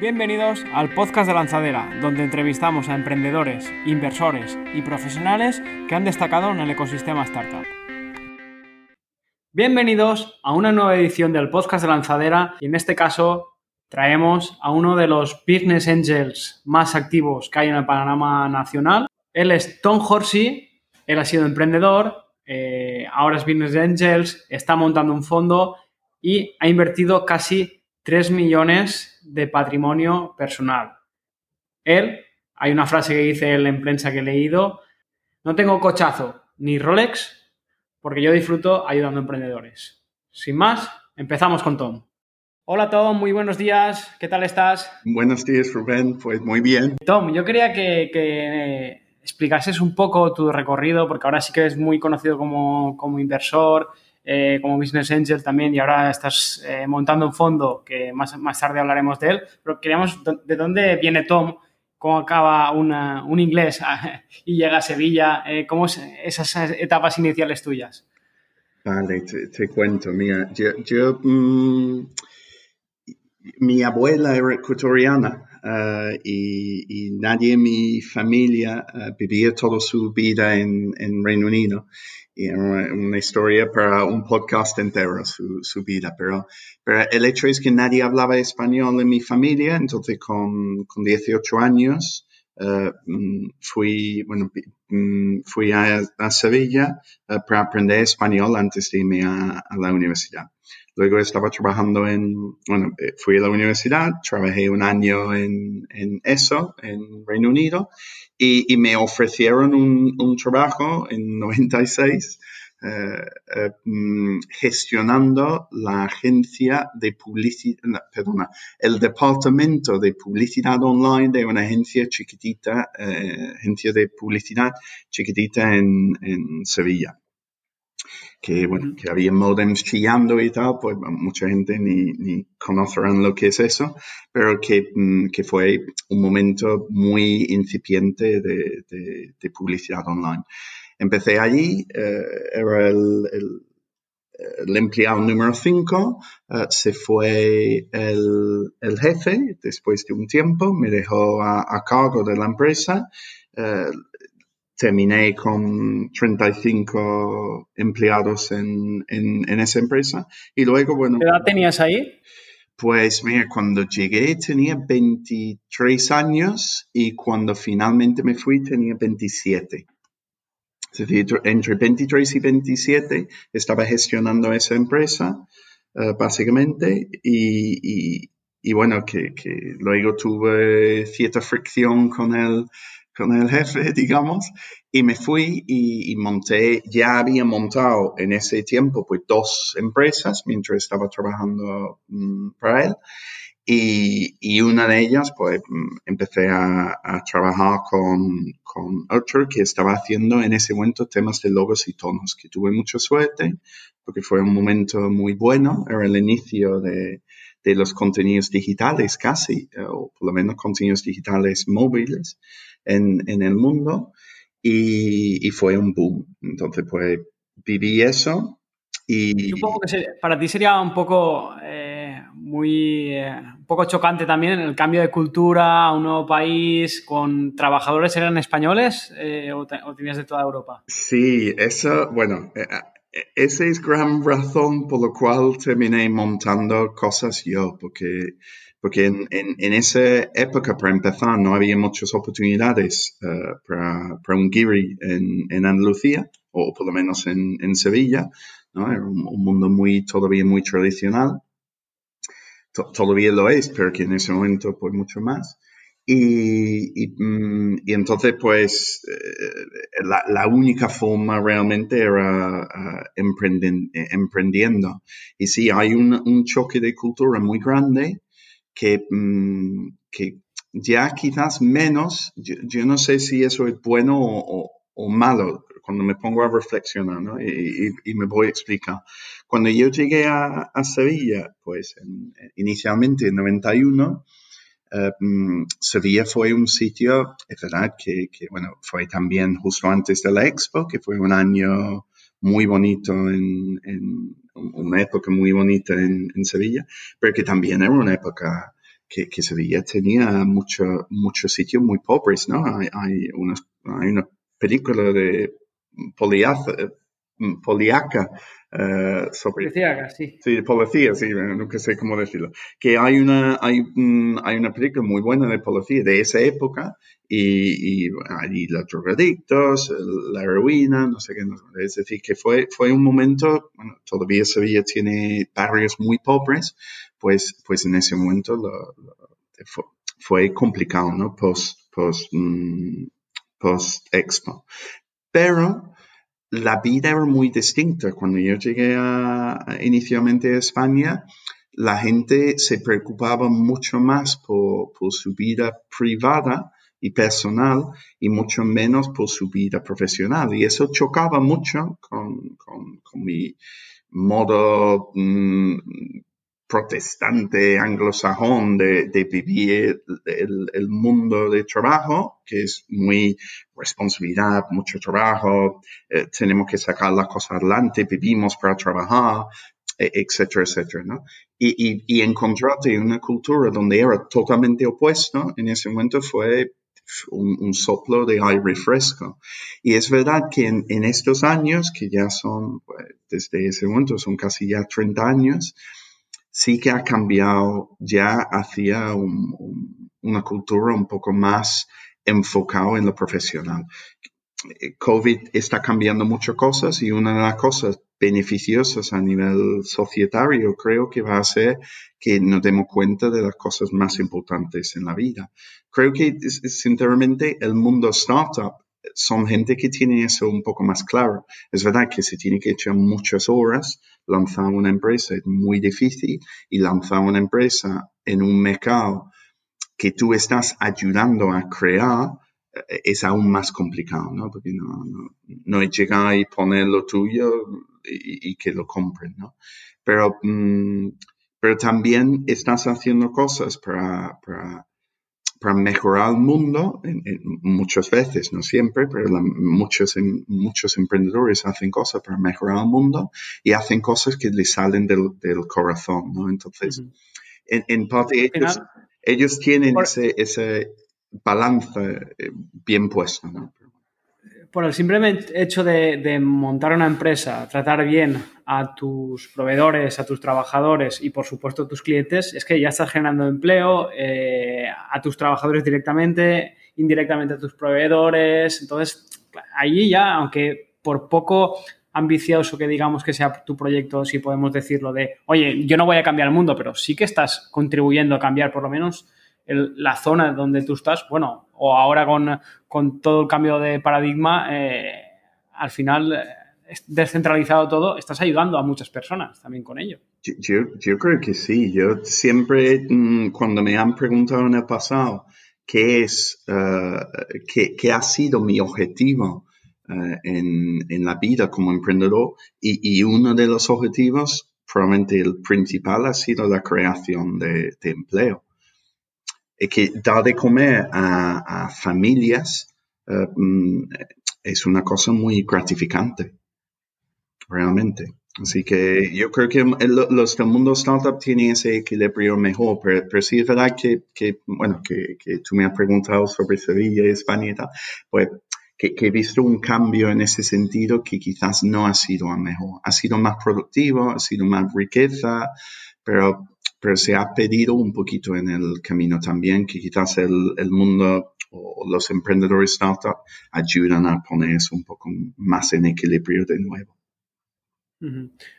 Bienvenidos al podcast de Lanzadera, donde entrevistamos a emprendedores, inversores y profesionales que han destacado en el ecosistema startup. Bienvenidos a una nueva edición del podcast de Lanzadera y en este caso traemos a uno de los business angels más activos que hay en el panorama nacional. Él es Tom Horsey, él ha sido emprendedor, eh, ahora es business angels, está montando un fondo y ha invertido casi 3 millones de patrimonio personal. Él, hay una frase que dice él en prensa que he leído, no tengo cochazo ni Rolex porque yo disfruto ayudando a emprendedores. Sin más, empezamos con Tom. Hola Tom, muy buenos días, ¿qué tal estás? Buenos días Rubén, pues muy bien. Tom, yo quería que, que explicases un poco tu recorrido, porque ahora sí que eres muy conocido como, como inversor, eh, como Business Angel también y ahora estás eh, montando un fondo que más, más tarde hablaremos de él, pero queríamos de dónde viene Tom, cómo acaba una, un inglés y llega a Sevilla, eh, cómo es esas etapas iniciales tuyas. Vale, te, cuento, mira, yo, mm, mi abuela era ecuatoriana y, nadie en mi familia vivía toda su vida en, en Reino Unido una, historia para un podcast entero, su, su, vida. Pero, pero el hecho es que nadie hablaba español en mi familia, entonces con, con 18 años uh, fui, bueno, mm, fui a, Sevilla uh, para aprender español antes de irme a, la universidad. Luego estaba trabajando en, bueno, eh, fui a la universidad, trabajé un año en, en eso, en Reino Unido, y, y me ofrecieron un, un, trabajo en 96 eh, eh, mm, gestionando la agencia de publicidad, perdona, el departamento de publicidad online de una agencia chiquitita, eh, agencia de publicidad chiquitita en, en Sevilla que, bueno, que había modems chillando y tal, pues mucha gente ni, ni conocerán lo que es eso, pero que, mm, que fue un momento muy incipiente de, de, de publicidad online. Empecé allí, eh, era el, el, el, empleado número 5, eh, se fue el, el, jefe después de un tiempo, me dejó a, a cargo de la empresa. Eh, terminé con 35 empleados en, en, en, esa empresa. Y luego, bueno... ¿Qué edad tenías ahí? Pues mira, cuando llegué tenía 23 años y cuando finalmente me fui tenía 27. Es decir, entre 23 y 27 estaba gestionando esa empresa, uh, básicamente, y, y, y bueno, que, que, luego tuve cierta fricción con el, con el jefe, digamos, y me fui y, y, monté, ya había montado en ese tiempo pues dos empresas mientras estaba trabajando um, para él. Y, y, una de ellas, pues mm, empecé a, a trabajar con, con otro que estaba haciendo en ese momento temas de logos y tonos, que tuve mucha suerte porque fue un momento muy bueno, era el inicio de, de los contenidos digitales casi, o por lo menos contenidos digitales móviles en, en el mundo y, y, fue un boom. Entonces, pues viví eso y... Supongo que para ti sería un poco eh, muy eh, un poco chocante también el cambio de cultura a un nuevo país con trabajadores eran españoles eh, o, te, o, tenías de toda Europa. Sí, eso, bueno, eh, eh, esa es gran razón por la cual terminé montando cosas yo, porque porque en, en, en, esa época, para empezar, no había muchas oportunidades uh, para, para, un Giri en, en, Andalucía, o por lo menos en, Sevilla, ¿no? Era un, un, mundo muy, todavía muy tradicional. T todavía lo es, pero que en ese momento, pues mucho más. Y, y, mm, y entonces, pues, eh, la, la, única forma realmente era uh, emprendiendo. Y sí, hay un, un choque de cultura muy grande que, mmm, que ya quizás menos, yo, no sé si eso es bueno o, malo cuando me pongo a reflexionar, ¿no? Y, me voy a explicar. Cuando yo llegué a, Sevilla, pues en, inicialmente en 91, Uh, um, Sevilla fue un sitio, es verdad que, que, bueno, fue también justo antes de la Expo, que fue un año muy bonito en, en una época muy bonita en, Sevilla, pero que también era una época que, Sevilla tenía mucho, muchos sitios muy pobres, ¿no? Hay, hay, unas, hay una película de Poliaca eh, sobre... sí. Sí, policía, sí, nunca sé cómo decirlo. Que hay una, hay, hay una película muy buena de policía de esa época y, y ahí los drogadictos, la heroína, no sé qué. es decir, que fue, fue un momento, bueno, todavía Sevilla tiene barrios muy pobres, pues, pues en ese momento lo, fue, complicado, ¿no? Post, post, mm, post expo. Pero la vida era muy distinta. Cuando yo llegué inicialmente a España, la gente se preocupaba mucho más por, su vida privada y personal y mucho menos por su vida profesional. Y eso chocaba mucho con, mi modo mm, protestante anglosajón de, vivir el, mundo de trabajo, que es muy responsabilidad, mucho trabajo, eh, tenemos que sacar las cosas adelante, vivimos para trabajar, e, etcétera, etcétera, ¿no? Y, y, encontrarte en una cultura donde era totalmente opuesto, en ese momento fue un, soplo de aire fresco. Y es verdad que en, estos años, que ya son, pues, desde ese momento son casi ya 30 años, sí que ha cambiado ya hacia una cultura un poco más enfocada en lo profesional. COVID está cambiando muchas cosas y una de las cosas beneficiosas a nivel societario creo que va a ser que nos demos cuenta de las cosas más importantes en la vida. Creo que sinceramente el mundo startup son gente que tiene eso un poco más claro. Es verdad que se tiene que echar muchas horas, lanzar una empresa es muy difícil y lanzar una empresa en un mercado que tú estás ayudando a crear eh, es aún más complicado, ¿no? Porque no, no, es llegar y poner lo tuyo y, que lo compren, ¿no? Pero, mm, pero también estás haciendo cosas para, para para mejorar el mundo, muchas veces, no siempre, pero muchos, muchos emprendedores hacen cosas para mejorar el mundo y hacen cosas que les salen del, corazón, ¿no? Entonces, en, parte ellos, tienen ese, ese balance eh, bien puesto, ¿no? Por el simple hecho de, montar una empresa, tratar bien a tus proveedores, a tus trabajadores y por supuesto a tus clientes, es que ya estás generando empleo eh, a tus trabajadores directamente, indirectamente a tus proveedores. Entonces, allí ya, aunque por poco ambicioso que digamos que sea tu proyecto, si podemos decirlo, de, oye, yo no voy a cambiar el mundo, pero sí que estás contribuyendo a cambiar por lo menos la zona donde tú estás, bueno, o ahora con, todo el cambio de paradigma, eh, al final, eh, descentralizado todo, estás ayudando a muchas personas también con ello. Yo, creo que sí. Yo siempre, mm, cuando me han preguntado en el pasado qué es, eh, qué, ha sido mi objetivo en, la vida como emprendedor, y, uno de los objetivos, probablemente el principal, ha sido la creación de empleo que dar de comer a, familias eh, mm, es una cosa muy gratificante, realmente. Así que yo creo que los del mundo startup tienen ese equilibrio mejor, pero, sí es verdad que, bueno, que, tú me has preguntado sobre Sevilla España y tal, pues que, he visto un cambio en ese sentido que quizás no ha sido a mejor. Ha sido más productivo, ha sido más riqueza, pero pero se ha pedido un poquito en el camino también que quizás el, mundo o los emprendedores startup ayudan a poner eso un poco más en equilibrio de nuevo.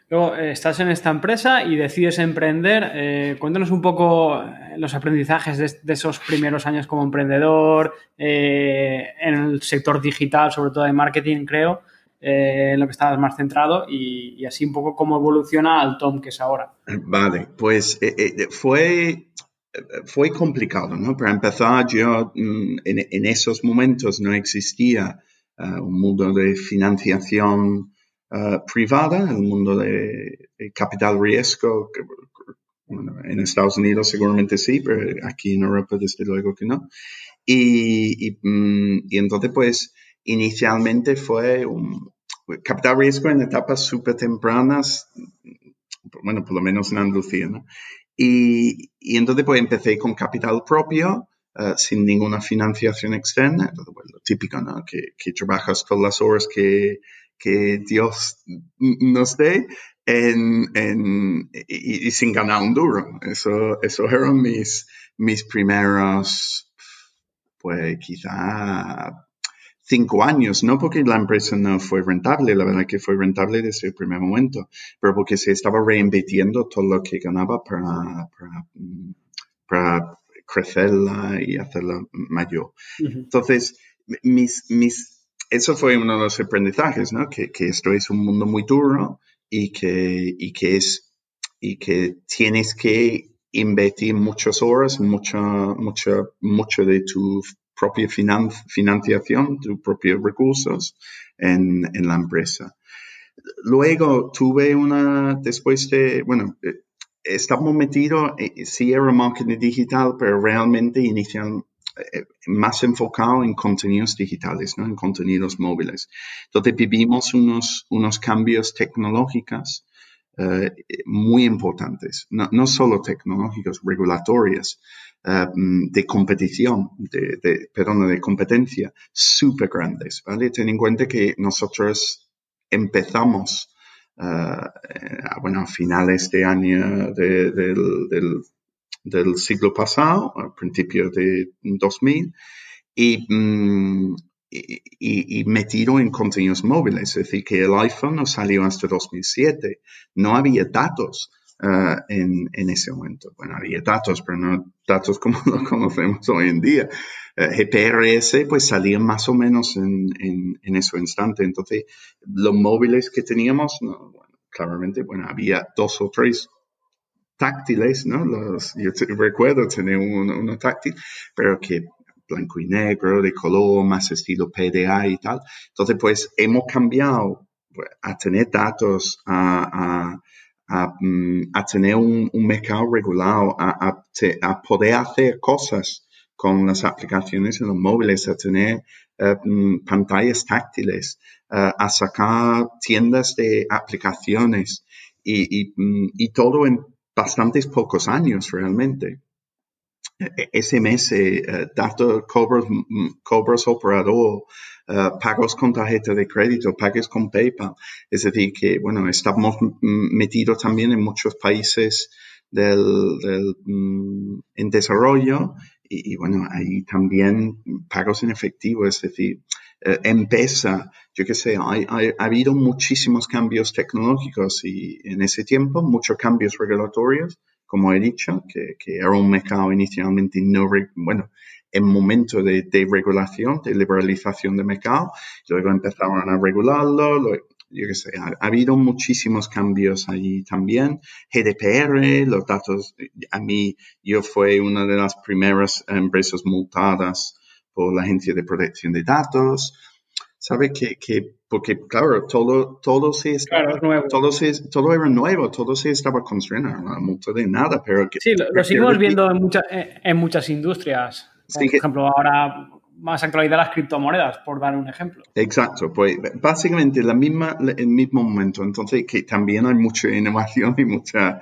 Luego, eh, estás en esta empresa y decides emprender. Eh, cuéntanos un poco eh, los aprendizajes de, esos primeros años como emprendedor, en el sector digital, sobre todo de marketing, creo. Eh, en lo que estabas más centrado y, así un poco cómo evoluciona al Tom que es ahora. Vale, pues eh, eh, fue, fue complicado, ¿no? Para empezar, yo mm, en, esos momentos no existía un mundo de financiación privada, el mundo de, capital riesgo, en Estados Unidos seguramente sí, pero aquí en Europa desde luego que no. Y, y, mm, y entonces, pues, inicialmente fue un, capital riesgo en etapas súper tempranas, bueno, por lo menos en Andalucía, ¿no? Y, y entonces pues empecé con capital propio, uh, sin ninguna financiación externa. Entonces, bueno, lo típico, ¿no? Que, que trabajas con las horas que, que Dios nos dé en, en, y, y, sin ganar un duro. Eso, eso eran mis, mis primeros, pues quizá cinco años, no porque la empresa no fue rentable, la verdad que fue rentable desde el primer momento, pero porque se estaba reinvirtiendo todo lo que ganaba para, para, para crecerla y hacerla mayor. Uh -huh. Entonces, mis, mis, eso fue uno de los aprendizajes, ¿no? Que, que esto es un mundo muy duro y que, y que es, y que tienes que invertir muchas horas, mucha, mucha, mucho de tu propia finan financiación, tus propios recursos en, la empresa. Luego tuve una, después de, bueno, estamos metidos, sí era marketing digital, pero realmente inicial, más enfocado en contenidos digitales, ¿no? en contenidos móviles. Entonces vivimos unos, cambios tecnológicos muy importantes, no, solo tecnológicos, regulatorios, uh, de competición, de, de, perdón, de competencia, súper grandes. ¿vale? Ten en cuenta que nosotros empezamos Uh, bueno, a finales de año de, del, del, del, siglo pasado, a principios de 2000, y, mm, y, y, metido en contenidos móviles. Es decir, que el iPhone no salió hasta 2007. No había datos uh, en, en, ese momento. Bueno, había datos, pero no datos como lo conocemos hoy en día. Uh, GPRS pues salían más o menos en, en, en, ese instante. Entonces, los móviles que teníamos, no, bueno, claramente, bueno, había dos o tres táctiles, ¿no? Los, yo te, recuerdo tener uno, uno táctil, pero que blanco y negro, de color, más estilo PDA y tal. Entonces, pues hemos cambiado pues, a tener datos, a, a, a, a tener un, mercado regulado, a, a, poder hacer cosas con las aplicaciones en los móviles, a tener uh, pantallas táctiles, uh, a sacar tiendas de aplicaciones y, y, y todo en bastantes pocos años realmente. SMS, uh, datos, cobros, cobros operador, uh, pagos con tarjeta de crédito, pagos con PayPal. Es decir, que, bueno, estamos metidos también en muchos países del, mm, en desarrollo y, bueno, ahí también pagos en efectivo, es decir, eh, empieza, yo qué sé, hay, hay, ha habido muchísimos cambios tecnológicos y en ese tiempo muchos cambios regulatorios, como he dicho, que, que era un mercado inicialmente no, bueno, en momento de, de regulación, de liberalización de mercado, luego empezaron a regularlo, lo, yo qué sé, ha, ha, habido muchísimos cambios allí también. GDPR, los datos, a mí, yo fui una de las primeras empresas multadas por la Agencia de Protección de Datos. ¿Sabe que, que porque claro, todo, todo se estaba, claro, todo, se, todo era nuevo, todo se estaba construyendo, no multa de nada, pero que, Sí, lo, lo seguimos viendo en, mucha, en muchas industrias. Por sí, ejemplo, ahora más actualidad las criptomonedas, por dar un ejemplo. Exacto, pues básicamente la misma, el mismo momento, entonces que también hay mucha innovación y mucha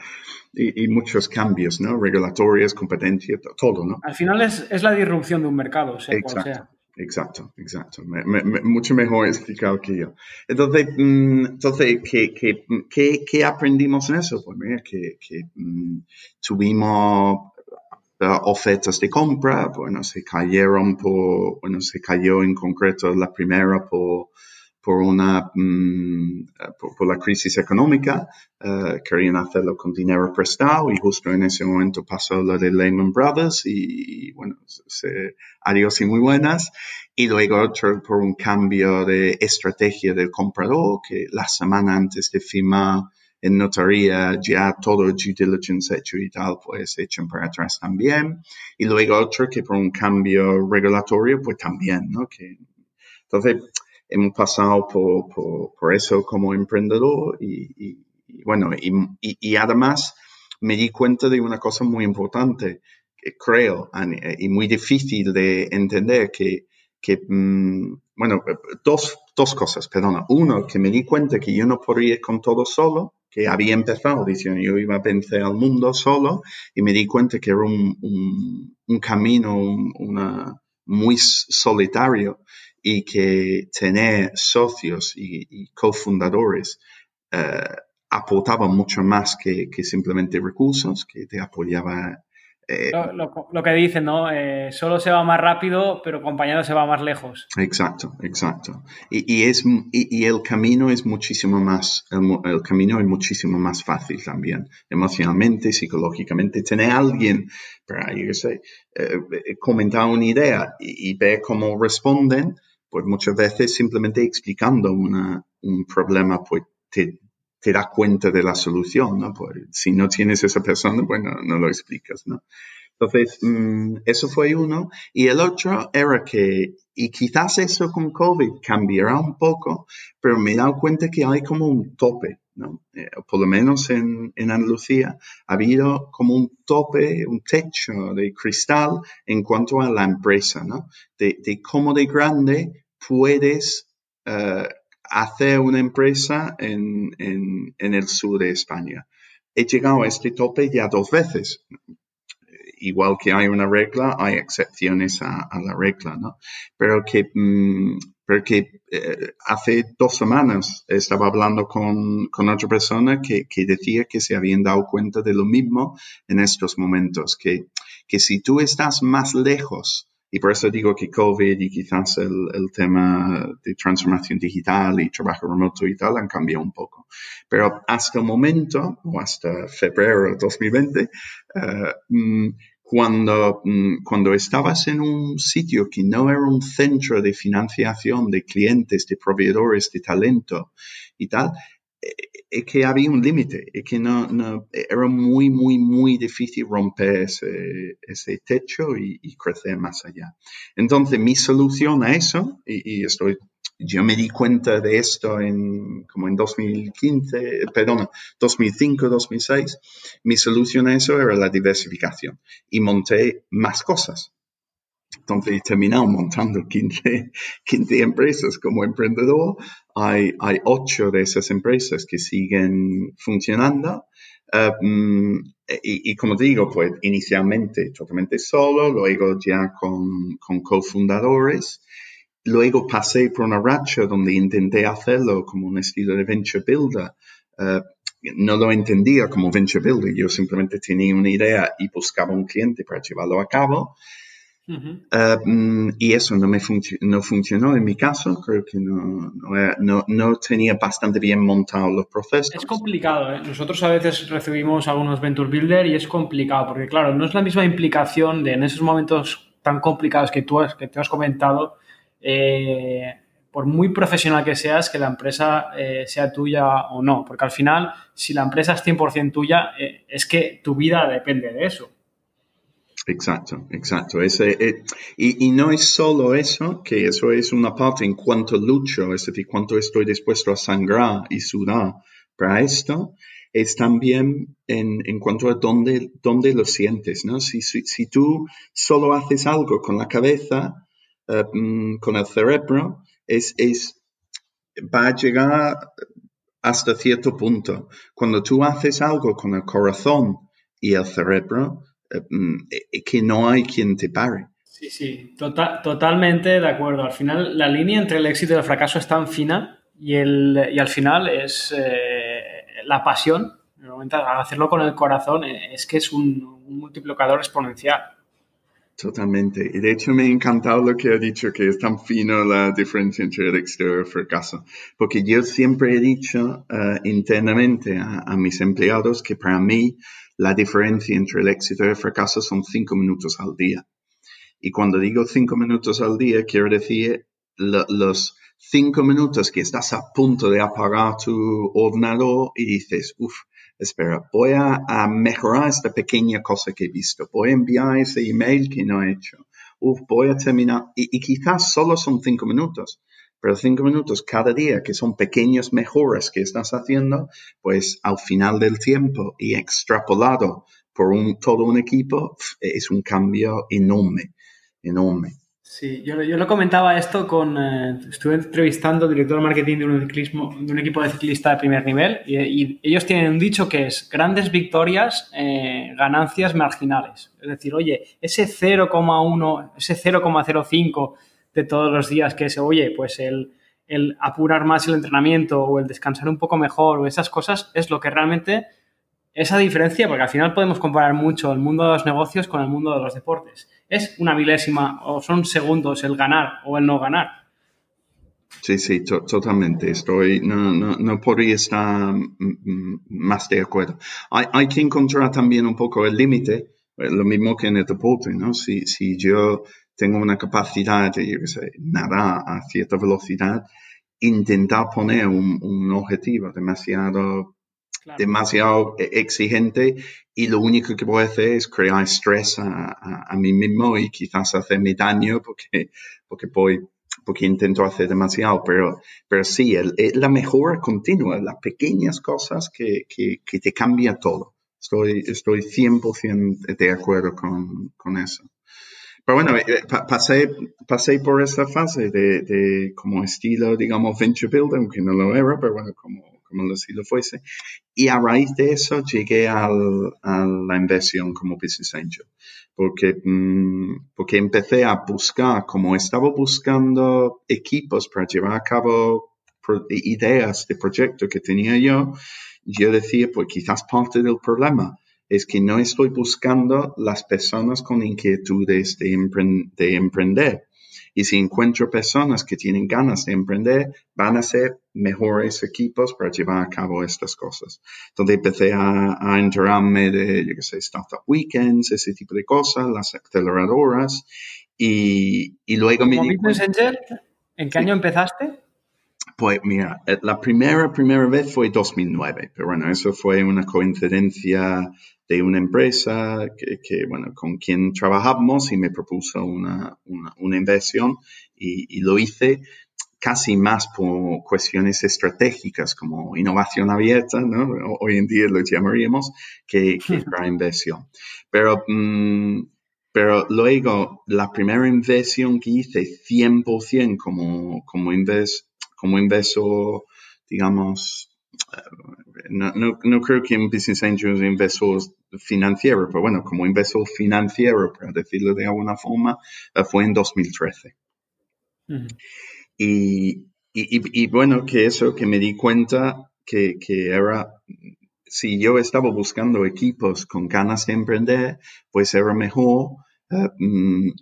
y, y muchos cambios, ¿no? Regulatorios, competencia, todo, ¿no? Al final es, es la disrupción de un mercado, sea exacto, cual sea. Exacto, exacto. Me, me, me, mucho mejor explicado que yo. Entonces, mm, entonces ¿qué, qué, qué, qué aprendimos en eso? Pues mira, que, que mm, tuvimos ofertas de compra, bueno, se cayeron por, bueno, se cayó en concreto la primera por, por una, um, por, por, la crisis económica, uh, querían hacerlo con dinero prestado y justo en ese momento pasó lo de Lehman Brothers y, y bueno, se, adiós y muy buenas. Y luego otro por un cambio de estrategia del comprador que la semana antes de firmar en notaría ya todo due diligence hecho y tal, pues echan para atrás también. Y luego otro que por un cambio regulatorio, pues también, ¿no? Que, entonces, hemos pasado por, por, por eso como emprendedor y, y, y bueno, y, y, además me di cuenta de una cosa muy importante, que creo, y muy difícil de entender, que, que mmm, bueno, dos, dos cosas, perdona. Uno, que me di cuenta que yo no podía ir con todo solo, que había empezado diciendo yo iba a vencer al mundo solo y me di cuenta que era un, camino una, muy solitario y que tener socios y, cofundadores eh, aportaba mucho más que, que, simplemente recursos, que te apoyaba eh, lo, que dicen, ¿no? Eh, solo se va más rápido, pero acompañado se va más lejos. Exacto, exacto. Y, es, y, el camino es muchísimo más, el, camino es muchísimo más fácil también, emocionalmente, psicológicamente. Tener a alguien para, yo sé, eh, comentar una idea y, ver cómo responden, pues muchas veces simplemente explicando una, un problema, pues te, te das cuenta de la solución, ¿no? Pues, si no tienes esa persona, bueno, pues no lo explicas, ¿no? Entonces, mm, eso fue uno. Y el otro era que, y quizás eso con COVID cambiará un poco, pero me he dado cuenta que hay como un tope, ¿no? Eh, por lo menos en, en, Andalucía ha habido como un tope, un techo de cristal en cuanto a la empresa, ¿no? De, de cómo de grande puedes uh, hacer una empresa en, el sur de España. He llegado a este tope ya dos veces. Igual que hay una regla, hay excepciones a, la regla, ¿no? Pero que, mm, eh, hace dos semanas estaba hablando con, otra persona que, decía que se habían dado cuenta de lo mismo en estos momentos, que, que si tú estás más lejos y por eso digo que COVID y quizás el, el, tema de transformación digital y trabajo remoto y tal han cambiado un poco. Pero hasta el momento, o hasta febrero de 2020, eh, mm, cuando, mm, cuando estabas en un sitio que no era un centro de financiación de clientes, de proveedores de talento y tal, es que había un límite, es que no, no, era muy, muy, muy difícil romper ese, ese techo y, crecer más allá. Entonces, mi solución a eso, y, estoy, yo me di cuenta de esto en, como en 2015, perdón, 2005, 2006, mi solución a eso era la diversificación y monté más cosas. Entonces he terminado montando 15, 15 empresas como emprendedor. Hay, hay 8 de esas empresas que siguen funcionando. Um, y, como digo, pues inicialmente totalmente solo, luego ya con, con cofundadores. Luego pasé por una racha donde intenté hacerlo como un estilo de venture builder. Uh, no lo entendía como venture builder, yo simplemente tenía una idea y buscaba un cliente para llevarlo a cabo. Eh, mm, y eso no me no funcionó en mi caso, creo que no, no, no, tenía bastante bien montado los procesos. Es complicado, ¿eh? nosotros a veces recibimos algunos Venture Builder y es complicado, porque claro, no es la misma implicación de en esos momentos tan complicados que tú has, que te has comentado, eh, por muy profesional que seas, que la empresa sea tuya o no, porque al final, si la empresa es 100% tuya, es que tu vida depende de eso. Exacto, exacto. Eh, y, y, no es solo eso, que eso es una parte en cuanto lucho, es decir, cuánto estoy dispuesto a sangrar y sudar para esto, es también en, en cuanto a dónde, dónde lo sientes, ¿no? Si, si, si tú solo haces algo con la cabeza, eh, mm, con el cerebro, es, es, va a llegar hasta cierto punto. Cuando tú haces algo con el corazón y el cerebro, Mm, que no hay quien te pare. Sí, sí, tota-, totalmente de acuerdo. Al final, la línea entre el éxito y el fracaso es tan fina y, el, y al final es eh, la pasión. Al hacerlo con el corazón eh, es que es un, multiplicador exponencial. Totalmente. Y de hecho me ha encantado lo que ha dicho, que es tan fino la diferencia entre el éxito y el fracaso. Porque yo siempre he dicho eh, internamente a, mis empleados que para mí la diferencia entre el éxito y el fracaso son cinco minutos al día. Y cuando digo cinco minutos al día, quiero decir los cinco minutos que estás a punto de apagar tu ordenador y dices, uff, espera, voy a, mejorar esta pequeña cosa que he visto, voy a enviar ese email que no he hecho, uff, voy a terminar, y quizás solo son cinco minutos, pero cinco minutos cada día, que son pequeñas mejoras que estás haciendo, pues al final del tiempo y extrapolado por un, todo un equipo, es un cambio enorme, enorme. Sí, yo, yo lo comentaba esto con. Eh, estuve entrevistando al director de marketing de un, de un equipo de ciclista de primer nivel y, ellos tienen un dicho que es grandes victorias, eh, ganancias marginales. Es decir, oye, ese 0,1, ese 0,05 de todos los días que es, oye, pues el, el apurar más el entrenamiento o el descansar un poco mejor o esas cosas es lo que realmente esa diferencia, porque al final podemos comparar mucho el mundo de los negocios con el mundo de los deportes. Es una milésima o son segundos el ganar o el no ganar. Sí, sí, totalmente. Estoy, no, no, no, podría estar más de acuerdo. Hay, hay, que encontrar también un poco el límite, eh, lo mismo que en el deporte, ¿no? Si, si yo tengo una capacidad de, yo qué sé, nadar a cierta velocidad, intentar poner un, un objetivo demasiado demasiado e-, exigente y lo único que puedo hacer es crear estrés a, a, mí mismo y quizás hacerme daño porque, porque voy porque intento hacer demasiado, pero, pero sí, el, la mejora continua, las pequeñas cosas que, que, que te cambia todo. Estoy, estoy 100% de acuerdo con, con eso. Pero bueno, eh, pasé, pasé por esta fase de, de como estilo, digamos, venture builder, aunque no lo era, pero bueno, como como si lo fuese. Y a raíz de eso llegué al, a la inversión como Business Angel, porque, mm, porque empecé a buscar, como estaba buscando equipos para llevar a cabo ideas de proyecto que tenía yo, yo decía, pues quizás parte del problema es que no estoy buscando las personas con inquietudes de, de emprender y si encuentro personas que tienen ganas de emprender, van a ser mejores equipos para llevar a cabo estas cosas. Entonces empecé a, a enterarme de, yo qué sé, Startup Weekends, ese tipo de cosas, las aceleradoras. Y, y luego me? ¿En qué año empezaste? Pues mira, eh, la primera, primera vez fue 2009, pero bueno, eso fue una coincidencia de una empresa que, bueno, con quien trabajamos y me propuso una, una, inversión y, lo hice casi más por cuestiones estratégicas como innovación abierta, ¿no? Hoy en día lo llamaríamos, que, que para inversión. Pero, mm, pero luego, la primera inversión que hice 100% como, como, invers, como inversor, digamos, no, no, creo que un business angel es inversor financiero, pero bueno, como inversor financiero, para decirlo de alguna forma, eh, fue en 2013. y, y, bueno, que eso, que me di cuenta que, que era, si yo estaba buscando equipos con ganas de emprender, pues era mejor eh,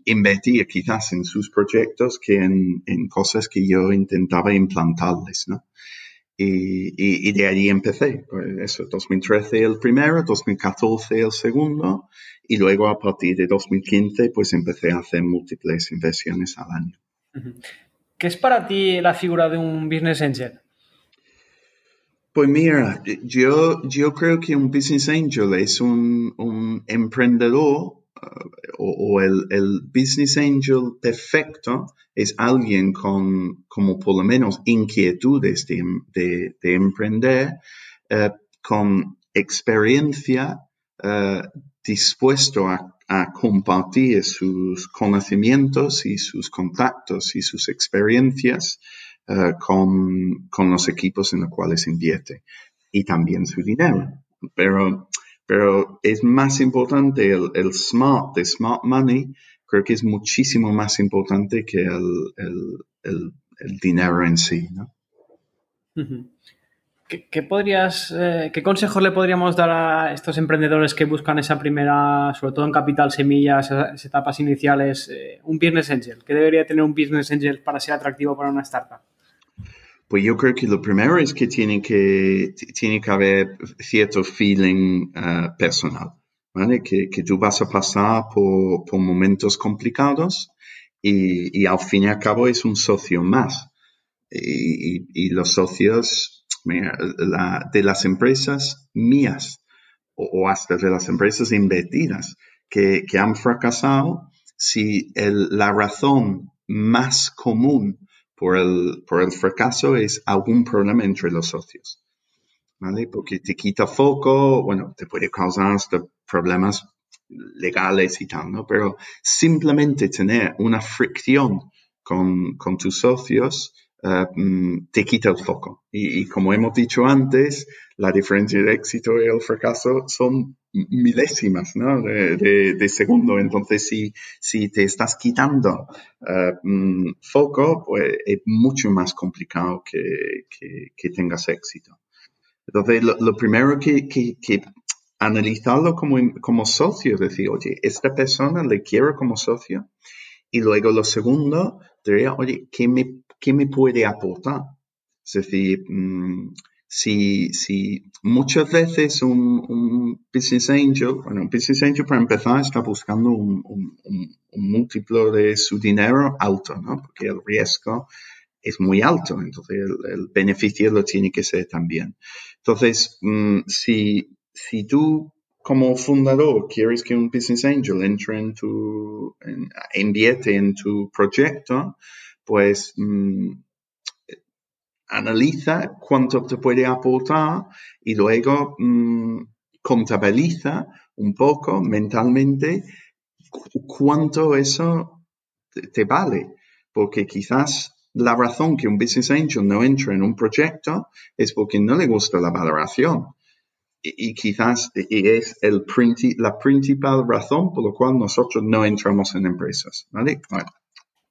invertir quizás en sus proyectos que en, en, cosas que yo intentaba implantarles, ¿no? Y, de allí empecé. Pues eso, 2013 el primero, 2014 el segundo, y luego a partir de 2015 pues empecé a hacer múltiples inversiones al año. ¿Qué es para ti la figura de un business angel? Pues mira, yo, yo creo que un business angel es un, un emprendedor o, el, business angel perfecto es alguien con, como por lo menos, inquietudes de, de, emprender, eh, con experiencia, eh, dispuesto a, a, compartir sus conocimientos y sus contactos y sus experiencias eh, con, con los equipos en los cuales invierte y también su dinero. Pero pero es más importante el, smart de smart money, creo que es muchísimo más importante que el, dinero en sí, ¿no? ¿Qué, podrías, eh, qué consejos le podríamos dar a estos emprendedores que buscan esa primera, sobre todo en capital semillas, esas etapas iniciales, eh, un business angel? ¿Qué debería tener un business angel para ser atractivo para una startup? Pues yo creo que lo primero es que tiene que, tiene que haber cierto feeling uh, personal, ¿vale? Que, que, tú vas a pasar por, por momentos complicados y, y, al fin y al cabo es un socio más. Y, y los socios mira, la, de las empresas mías o, o, hasta de las empresas invertidas que, que han fracasado, si el, la razón más común por el, por el fracaso es algún problema entre los socios. ¿Vale? Porque te quita foco, bueno, te puede causar hasta problemas legales y tal, ¿no? Pero simplemente tener una fricción con, con tus socios eh, mm, te quita el foco. Y, como hemos dicho antes, la diferencia de éxito y el fracaso son milésimas ¿no? de, segundo. Entonces, si, si te estás quitando eh, mm, foco, pues es mucho más complicado que, que, tengas éxito. Entonces, lo, primero que, que, que analizarlo como, como socio, decir, oye, esta persona le quiero como socio. Y luego lo segundo, diría, oye, ¿qué me ¿qué me puede aportar? Es decir, mm, si, si muchas veces un, business angel, bueno, un business angel para empezar está buscando un, múltiplo de su dinero alto, ¿no? Porque el riesgo es muy alto, entonces el, beneficio lo tiene que ser también. Entonces, mm, si, si tú como fundador quieres que un business angel entre en tu, invierte en tu proyecto, pues mm, analiza cuánto te puede aportar y luego mm, contabiliza un poco mentalmente cuánto eso te, vale. Porque quizás la razón que un business angel no entra en un proyecto es porque no le gusta la valoración. Y, quizás es el la principal razón por la cual nosotros no entramos en empresas. ¿vale?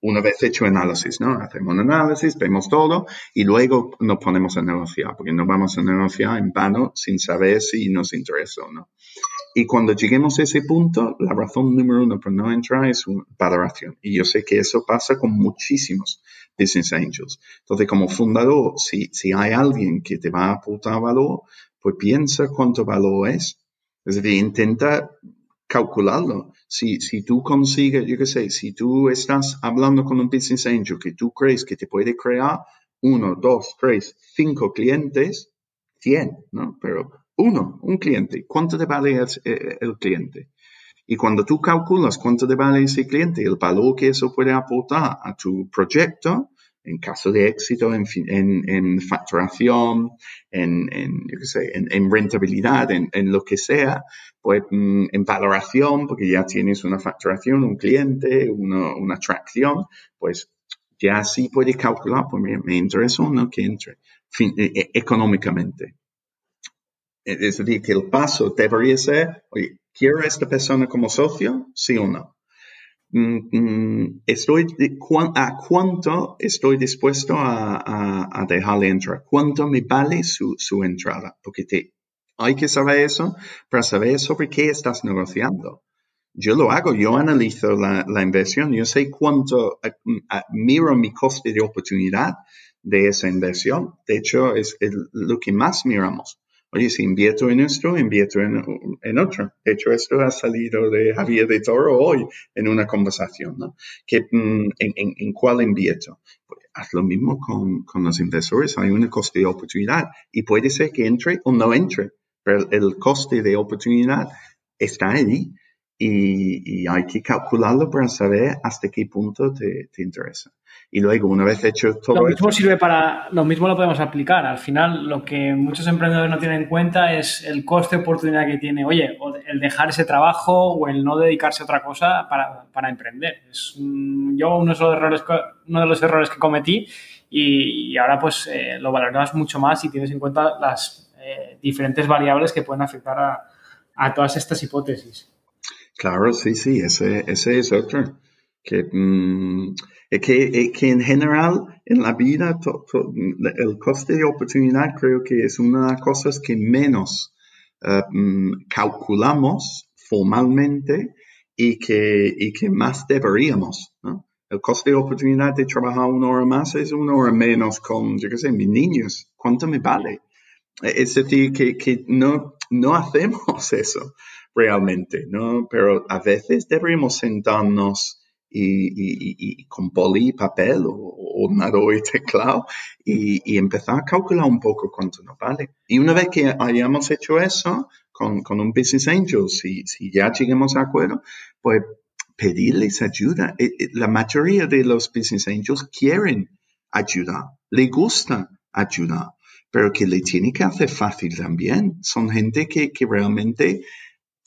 Una vez hecho análisis, ¿no? Hacemos un análisis, vemos todo y luego nos ponemos a negociar, porque no vamos a negociar en vano sin saber si nos interesa o no. Y cuando lleguemos a ese punto, la razón número uno por no entrar es una valoración. Y yo sé que eso pasa con muchísimos business angels. Entonces, como fundador, si, si hay alguien que te va a aportar valor, pues piensa cuánto valor es. Es decir, intenta calcularlo. Si, si tú consigues, yo qué sé, si tú estás hablando con un business angel que tú crees que te puede crear uno, dos, tres, cinco clientes, cien, ¿no? Pero uno, un cliente, ¿cuánto te vale el, eh, el cliente? Y cuando tú calculas cuánto te vale ese cliente, el valor que eso puede aportar a tu proyecto, en caso de éxito, en, facturación, en, en, rentabilidad, en, lo que sea, pues mm, en valoración, porque ya tienes una facturación, un cliente, una atracción, pues ya sí puedes calcular, pues me, interesa o no que entre e, e, económicamente. Es decir, que el paso debería ser, oye, ¿quiero a esta persona como socio? Sí o no. Mm, mm, estoy, a cuánto estoy dispuesto a, dejarle entrar, cuánto me vale su, entrada, porque te, hay que saber eso para saber sobre qué estás negociando. Yo lo hago, yo analizo la, inversión, yo sé cuánto, miro mi coste de oportunidad de esa inversión. De hecho, es lo que más miramos. Oye, si invierto en esto, invierto en, otro. De hecho, esto ha salido de Javier de Toro hoy en una conversación, ¿no? Que, mm, en, cuál invierto? Pues haz lo mismo con, los inversores. Hay un coste de oportunidad y puede ser que entre o no entre, pero el coste de oportunidad está ahí y, hay que calcularlo para saber hasta qué punto te, interesa. Y luego, una vez hecho todo Lo mismo sirve para, lo mismo lo podemos aplicar. Al final, lo que muchos emprendedores no tienen en cuenta es el coste de oportunidad que tiene, oye, el dejar ese trabajo o el no dedicarse a otra cosa para, emprender. Es yo uno de, los errores, uno de los errores que cometí y, ahora pues eh, lo valoras mucho más y tienes en cuenta las eh, diferentes variables que pueden afectar a, a todas estas hipótesis. Claro, sí, sí, ese, ese es otro. Que, mm, que, en general en la vida el coste de oportunidad creo que es una de las cosas que menos eh, mm, calculamos formalmente y que, y que más deberíamos. El coste de oportunidad de trabajar una hora más es una hora menos con, yo qué sé, mis niños. ¿Cuánto me vale? Es decir, que, que no, no hacemos eso realmente, ¿no? Pero a veces deberíamos sentarnos y, con poli y papel o, ordenador y teclado y, empezar a calcular un poco cuánto nos vale. Y una vez que hayamos hecho eso con, un business angel, si, si ya lleguemos a acuerdo, pues pedirles ayuda. Eh, eh, la mayoría de los business angels quieren ayudar, les gusta ayudar, pero que le tiene que hacer fácil también. Son gente que, que realmente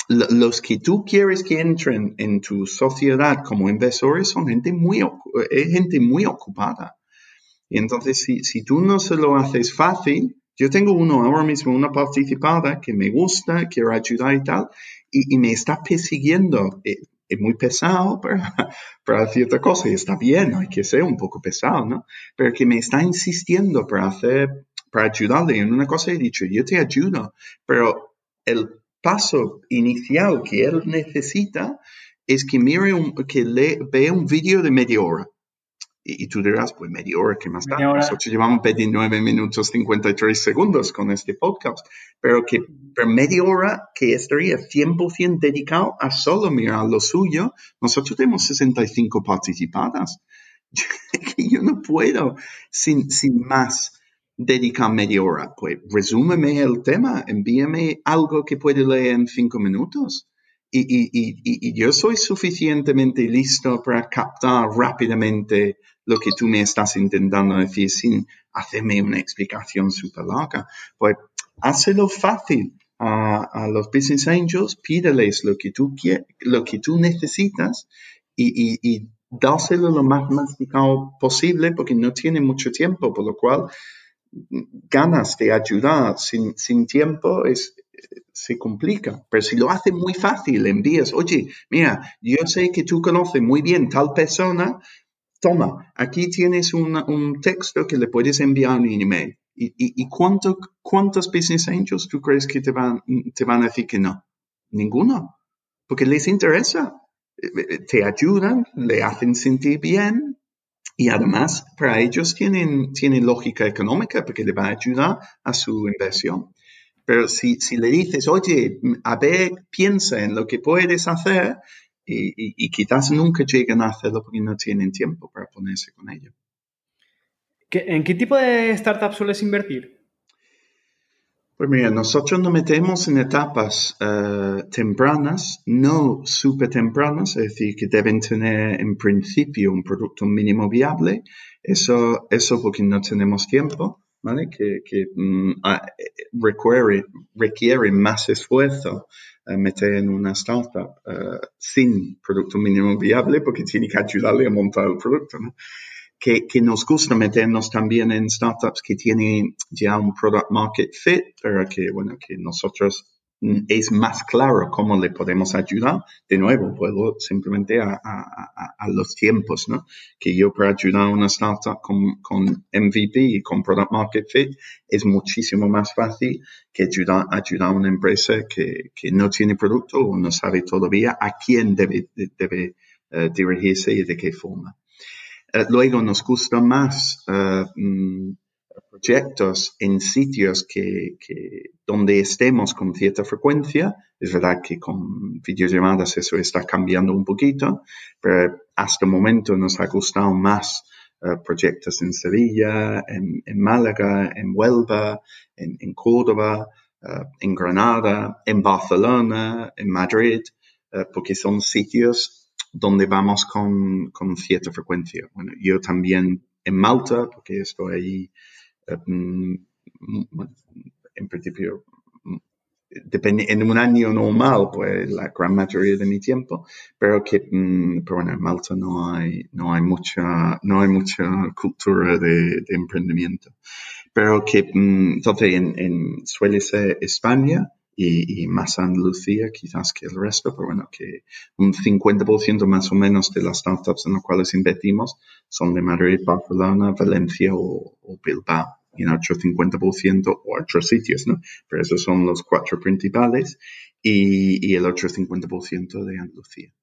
los que tú quieres que entren en tu sociedad como inversores son gente muy, eh, gente muy ocupada. Y entonces, si, si tú no se lo haces fácil, yo tengo uno ahora mismo, una participada que me gusta, quiero ayudar y tal, y, me está persiguiendo. Eh, es muy pesado para, para cierta cosa y está bien, hay que ser un poco pesado, ¿no? Pero que me está insistiendo para hacer, para ayudarle en una cosa he dicho, yo te ayudo, pero el paso inicial que él necesita es que mire un, que le, vea un vídeo de media hora. Y, tú dirás, pues media hora, ¿qué más da? Nosotros llevamos 29 minutos 53 segundos con este podcast, pero que por media hora que estaría 100% dedicado a solo mirar lo suyo, nosotros tenemos 65 participadas. yo no puedo sin, sin más dedicar media hora. Pues resúmeme el tema, envíame algo que puede leer en cinco minutos y, yo soy suficientemente listo para captar rápidamente lo que tú me estás intentando decir sin hacerme una explicación súper larga. Pues hazlo fácil a, los business angels, pídeles lo que tú, lo que tú necesitas y, y, dáselo lo más masticado posible porque no tiene mucho tiempo, por lo cual ganas de ayudar sin, tiempo es, se complica. Pero si lo hace muy fácil, envías, oye, mira, yo sé que tú conoces muy bien tal persona, toma, aquí tienes un texto que le puedes enviar un email. ¿Y, y, cuánto, cuántos business angels tú crees que te van, te van a decir que no? Ninguno, porque les interesa. Eh, eh, te ayudan, le hacen sentir bien, y además, para ellos tienen, tienen lógica económica porque le va a ayudar a su inversión. Pero si, si le dices, oye, a ver, piensa en lo que puedes hacer, y, quizás nunca lleguen a hacerlo porque no tienen tiempo para ponerse con ello. ¿En qué tipo de startups sueles invertir? Pues mira, nosotros nos metemos en etapas eh, tempranas, no súper tempranas, es decir, que deben tener en principio un producto mínimo viable. Eso, eso porque no tenemos tiempo. ¿vale? Que, que ah, requiere, requiere, más esfuerzo eh, meter en una startup eh, sin producto mínimo viable porque tiene que ayudarle a montar el producto, ¿no? Que, que, nos gusta meternos también en startups que tienen ya un product market fit, pero que, bueno, que nosotros es más claro cómo le podemos ayudar. De nuevo, puedo simplemente a, los tiempos, ¿no? Que yo para ayudar a una startup con, con, MVP y con Product Market Fit es muchísimo más fácil que ayudar, ayudar a una empresa que, que no tiene producto o no sabe todavía a quién debe, debe eh, dirigirse y de qué forma. Eh, luego nos gusta más uh, proyectos en sitios que, donde estemos con cierta frecuencia. Es verdad que con videollamadas eso está cambiando un poquito, pero hasta el momento nos ha gustado más eh, proyectos en Sevilla, en, Málaga, en Huelva, en, Córdoba, eh, en Granada, en Barcelona, en Madrid, eh, porque son sitios donde vamos con, con cierta frecuencia. Bueno, yo también en Malta, porque estoy ahí Mm, en principio, depende, en un año normal, pues la gran mayoría de mi tiempo, pero que, mm, pero bueno, en Malta no hay, no hay mucha, no hay mucha cultura de, emprendimiento. Pero que, mm, entonces, en, suele ser España, y, más Andalucía quizás que el resto, pero bueno, que un 50% más o menos de las startups en las cuales invertimos son de Madrid, Barcelona, Valencia o, Bilbao y en otro 50% o otros sitios, ¿no? Pero esos son los cuatro principales y, y el otro 50% de Andalucía.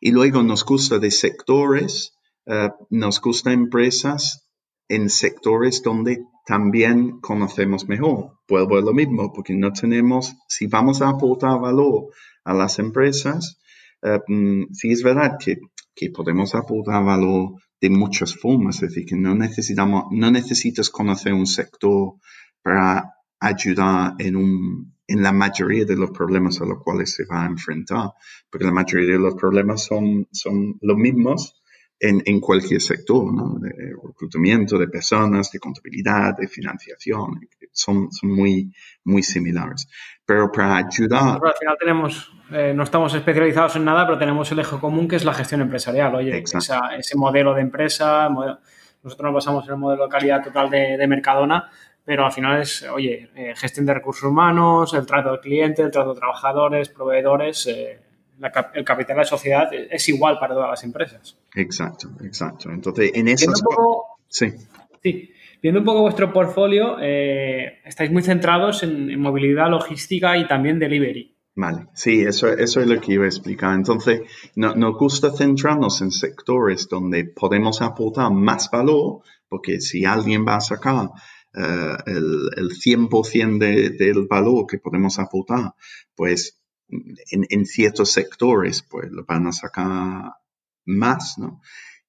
Y luego nos gusta de sectores, uh, nos gusta empresas en sectores donde también conocemos mejor. Vuelvo a lo mismo, porque no tenemos, si vamos a aportar valor a las empresas, eh, mm, sí es verdad que, que, podemos aportar valor de muchas formas, es decir, que no necesitamos, no necesitas conocer un sector para ayudar en un, en la mayoría de los problemas a los cuales se va a enfrentar, porque la mayoría de los problemas son, son los mismos, en, en, cualquier sector, ¿no? De reclutamiento de personas, de contabilidad, de financiación, son, son muy, muy similares. Pero para ayudar... Pero al final tenemos, eh, no estamos especializados en nada, pero tenemos el eje común que es la gestión empresarial. Oye, esa, ese modelo de empresa, nosotros nos basamos en el modelo de calidad total de, de Mercadona, pero al final es, oye, eh, gestión de recursos humanos, el trato del cliente, el trato de trabajadores, proveedores, eh, el capital de la sociedad es igual para todas las empresas. Exacto, exacto. Entonces, en eso... Sí. Sí. Viendo un poco vuestro portfolio, eh, estáis muy centrados en, movilidad, logística y también delivery. Vale, sí, eso, eso es lo que iba a explicar. Entonces, no, nos gusta centrarnos en sectores donde podemos aportar más valor, porque si alguien va a sacar eh, el, el 100% de, del valor que podemos aportar, pues en, en, ciertos sectores, pues lo van a sacar más, ¿no?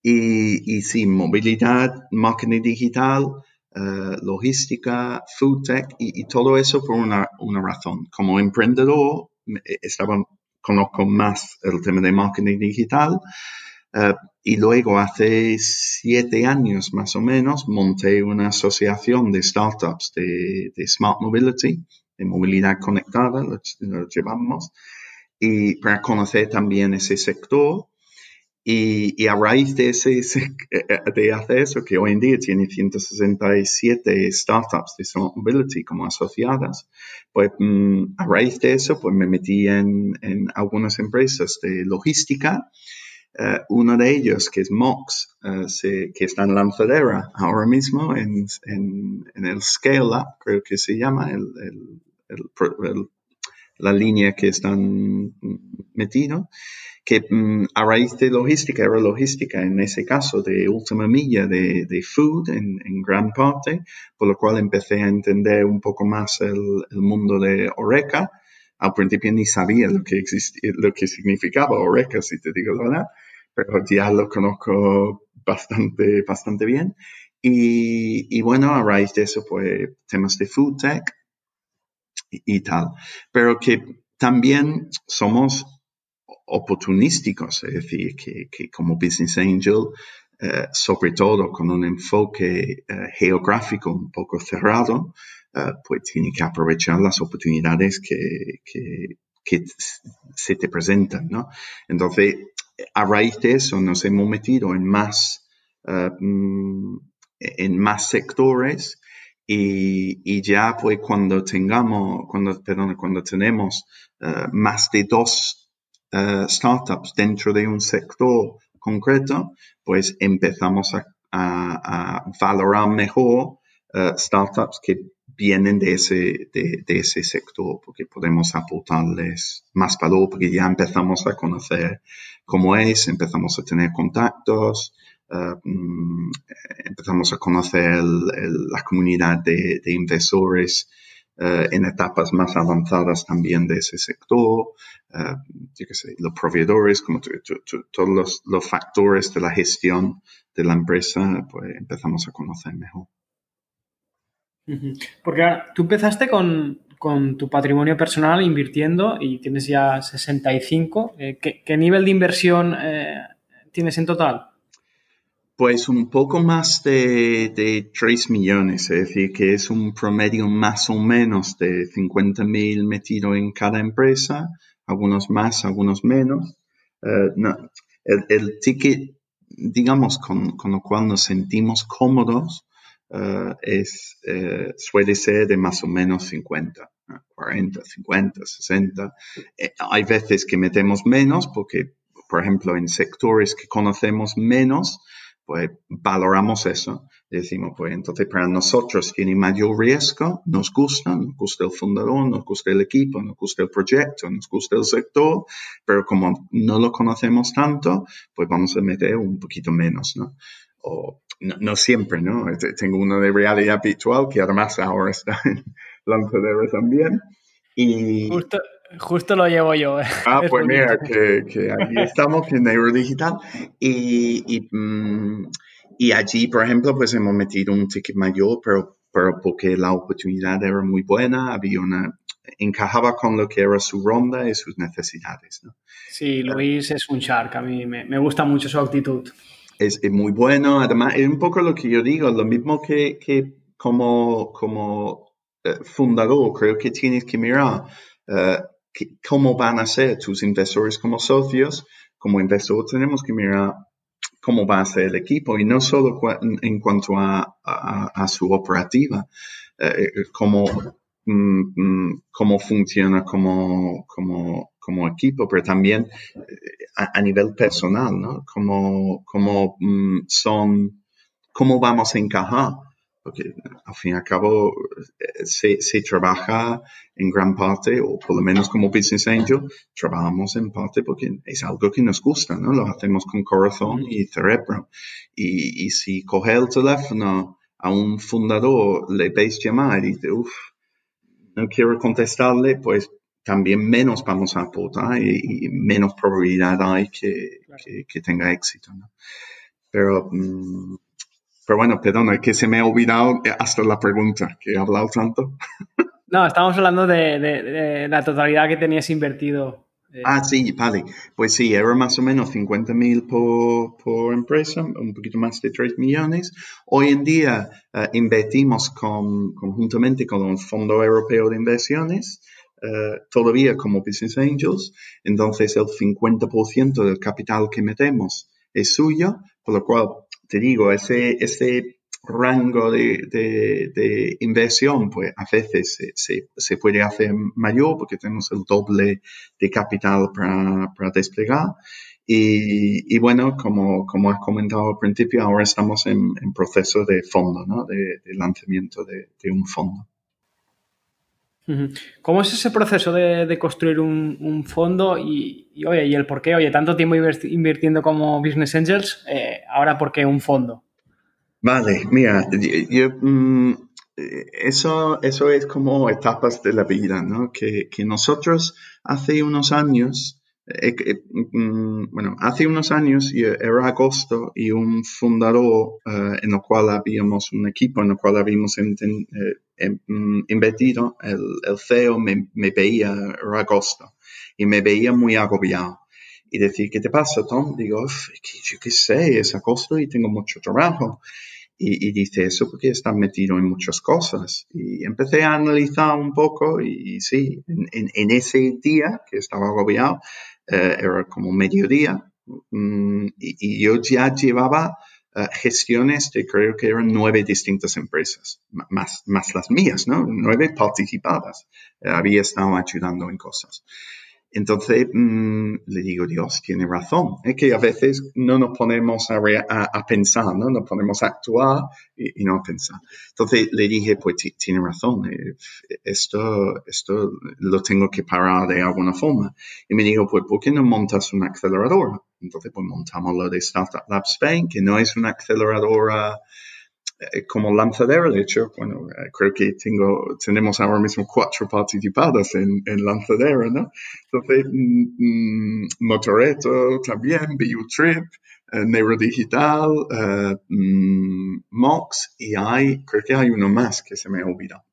Y, y sí, movilidad, marketing digital, uh, logística, food tech y, y, todo eso por una, una razón. Como emprendedor, estaba, conozco más el tema de marketing digital. Uh, y luego hace siete años más o menos monté una asociación de startups de, de Smart Mobility, de movilidad conectada, lo, lo llevamos, y para conocer también ese sector y, y, a raíz de, ese, de hacer eso, que hoy en día tiene 167 startups de Mobility como asociadas, pues mm, a raíz de eso, pues me metí en, en algunas empresas de logística. Uh, uno de ellos, que es Mox, uh, se, que está en Lanzadera ahora mismo, en, en, en, el Scale Up, creo que se llama, el, el, el, la línea que están metidos que mm, a raíz de logística, era logística en ese caso de última milla de, de food en, en, gran parte, por lo cual empecé a entender un poco más el, el mundo de Oreca. Al principio ni sabía lo que, existía, lo que significaba Oreca, si te digo la verdad, pero ya lo conozco bastante, bastante bien. Y, y bueno, a raíz de eso, pues temas de food tech y, tal. Pero que también somos oportunísticos, es decir, que, como Business Angel, eh, sobre todo con un enfoque eh, geográfico un poco cerrado, eh, pues tiene que aprovechar las oportunidades que, que, que, se te presentan, ¿no? Entonces, a raíz de eso nos hemos metido en más, mm, en más sectores y, ya pues cuando tengamos, cuando, perdón, cuando tenemos más de dos uh, startups dentro de un sector concreto, pues empezamos a, a, a valorar mejor uh, startups que vienen de ese, de, de, ese sector, porque podemos aportarles más valor, porque ya empezamos a conocer cómo es, empezamos a tener contactos, uh, empezamos a conocer el, el, la comunidad de, de inversores uh, en etapas más avanzadas también de ese sector, uh, yo qué sé, los proveedores, como todos los, los, factores de la gestión de la empresa, pues empezamos a conocer mejor. Porque tú empezaste con, con, tu patrimonio personal invirtiendo y tienes ya 65. Eh, ¿qué, ¿qué, nivel de inversión eh, tienes en total? Pues un poco más de, de 3 millones, es decir, que es un promedio más o menos de 50 mil metido en cada empresa, algunos más, algunos menos. No, el, ticket, digamos, con, con, lo cual nos sentimos cómodos, uh, es, uh, suele ser de más o menos 50, 40, 50, 60. hay veces que metemos menos porque, por ejemplo, en sectores que conocemos menos, pues valoramos eso. Decimos, pues entonces para nosotros tiene mayor riesgo, nos gusta, nos gusta el fundador, nos gusta el equipo, nos gusta el proyecto, nos gusta el sector, pero como no lo conocemos tanto, pues vamos a meter un poquito menos, ¿no? O no, no siempre, ¿no? Tengo uno de realidad virtual que además ahora está en lanzadero también. Y, Justo, Justo lo llevo yo. Ah, pues mira, que, que, aquí estamos en Neurodigital y, y, mm, y, allí, por ejemplo, pues hemos metido un ticket mayor, pero, pero porque la oportunidad era muy buena, había una, encajaba con lo que era su ronda y sus necesidades. ¿no? Sí, Luis es un shark, a mí me, me gusta mucho su actitud. es, muy bueno. Además, es un poco lo que yo digo, lo mismo que, que como, como eh, fundador, creo que tienes que mirar eh, cómo van a ser tus inversores como socios. Como inversor tenemos que mirar cómo va a ser el equipo y no solo en cuanto a, su operativa, eh, cómo, mm, mm, cómo funciona como, como equipo, pero también eh, a, nivel personal, ¿no? Como, como mm, son, cómo vamos a encajar. Porque al fin y al cabo eh, se, se, trabaja en gran parte, o por lo menos como Business Angel, trabajamos en parte porque es algo que nos gusta, ¿no? Lo hacemos con corazón y cerebro. Y, y si coge el teléfono a un fundador, le veis llamar y dice, uff, no quiero contestarle, pues también menos vamos a aportar y, menos probabilidad hay que, que, tenga éxito. ¿no? Pero, mm, pero bueno, perdón, es que se me ha olvidado hasta la pregunta, que he hablado tanto. No, estamos hablando de, de, la totalidad que tenías invertido. Eh. Ah, sí, vale. Pues sí, era más o menos 50 mil por, por, empresa, un poquito más de 3 millones. Hoy en día eh, invertimos con, conjuntamente con un Fondo Europeo de Inversiones eh, todavía como Business Angels, entonces el 50% del capital que metemos es suyo, por lo cual te digo, ese, ese rango de, de, inversión, pues a veces se, se, puede hacer mayor porque tenemos el doble de capital para, para desplegar. Y, y, bueno, como, como has comentado al principio, ahora estamos en, proceso de fondo, ¿no? de, lanzamiento de, un fondo. ¿Cómo es ese proceso de, construir un, fondo y, oye, y el por qué? Oye, tanto tiempo invirtiendo como Business Angels, eh, ahora por qué un fondo? Vale, mira, mm, eso, eso es como etapas de la vida, ¿no? Que, que nosotros hace unos años eh, eh, mm, bueno, hace unos años era agosto y un fundador en el cual habíamos un equipo en el cual habíamos mm, invertido, el, CEO me, veía, era y me veía muy agobiado. Y decir, ¿qué te pasa, Tom? Digo, yo qué sé, es agosto y tengo mucho trabajo. Y, dice eso porque está metido en muchas cosas. Y empecé a analizar un poco y, sí, en, ese día que estaba agobiado, eh, era como mediodía, mm, y, yo ya llevaba eh, gestiones de creo que eran nueve distintas empresas, más, más las mías, ¿no? Nueve participadas. Eh, había estado ayudando en cosas. Entonces mm, le digo, Dios tiene razón. Es que a veces no nos ponemos a, pensar, ¿no? Nos ponemos a actuar y, no a pensar. Entonces le dije, pues tiene razón, eh, esto, esto lo tengo que parar de alguna forma. Y me dijo, pues ¿por qué no montas una aceleradora? Entonces pues montamos lo de Startup Lab Spain, que no es una aceleradora como lanzadera, de hecho, bueno, eh, creo que tengo, tenemos ahora mismo cuatro participadas en, en lanzadera, ¿no? Entonces, mm, mm, Motoreto también, BioTrip, eh, Neurodigital, mm, Mox, y hay, creo que hay uno más que se me ha olvidado.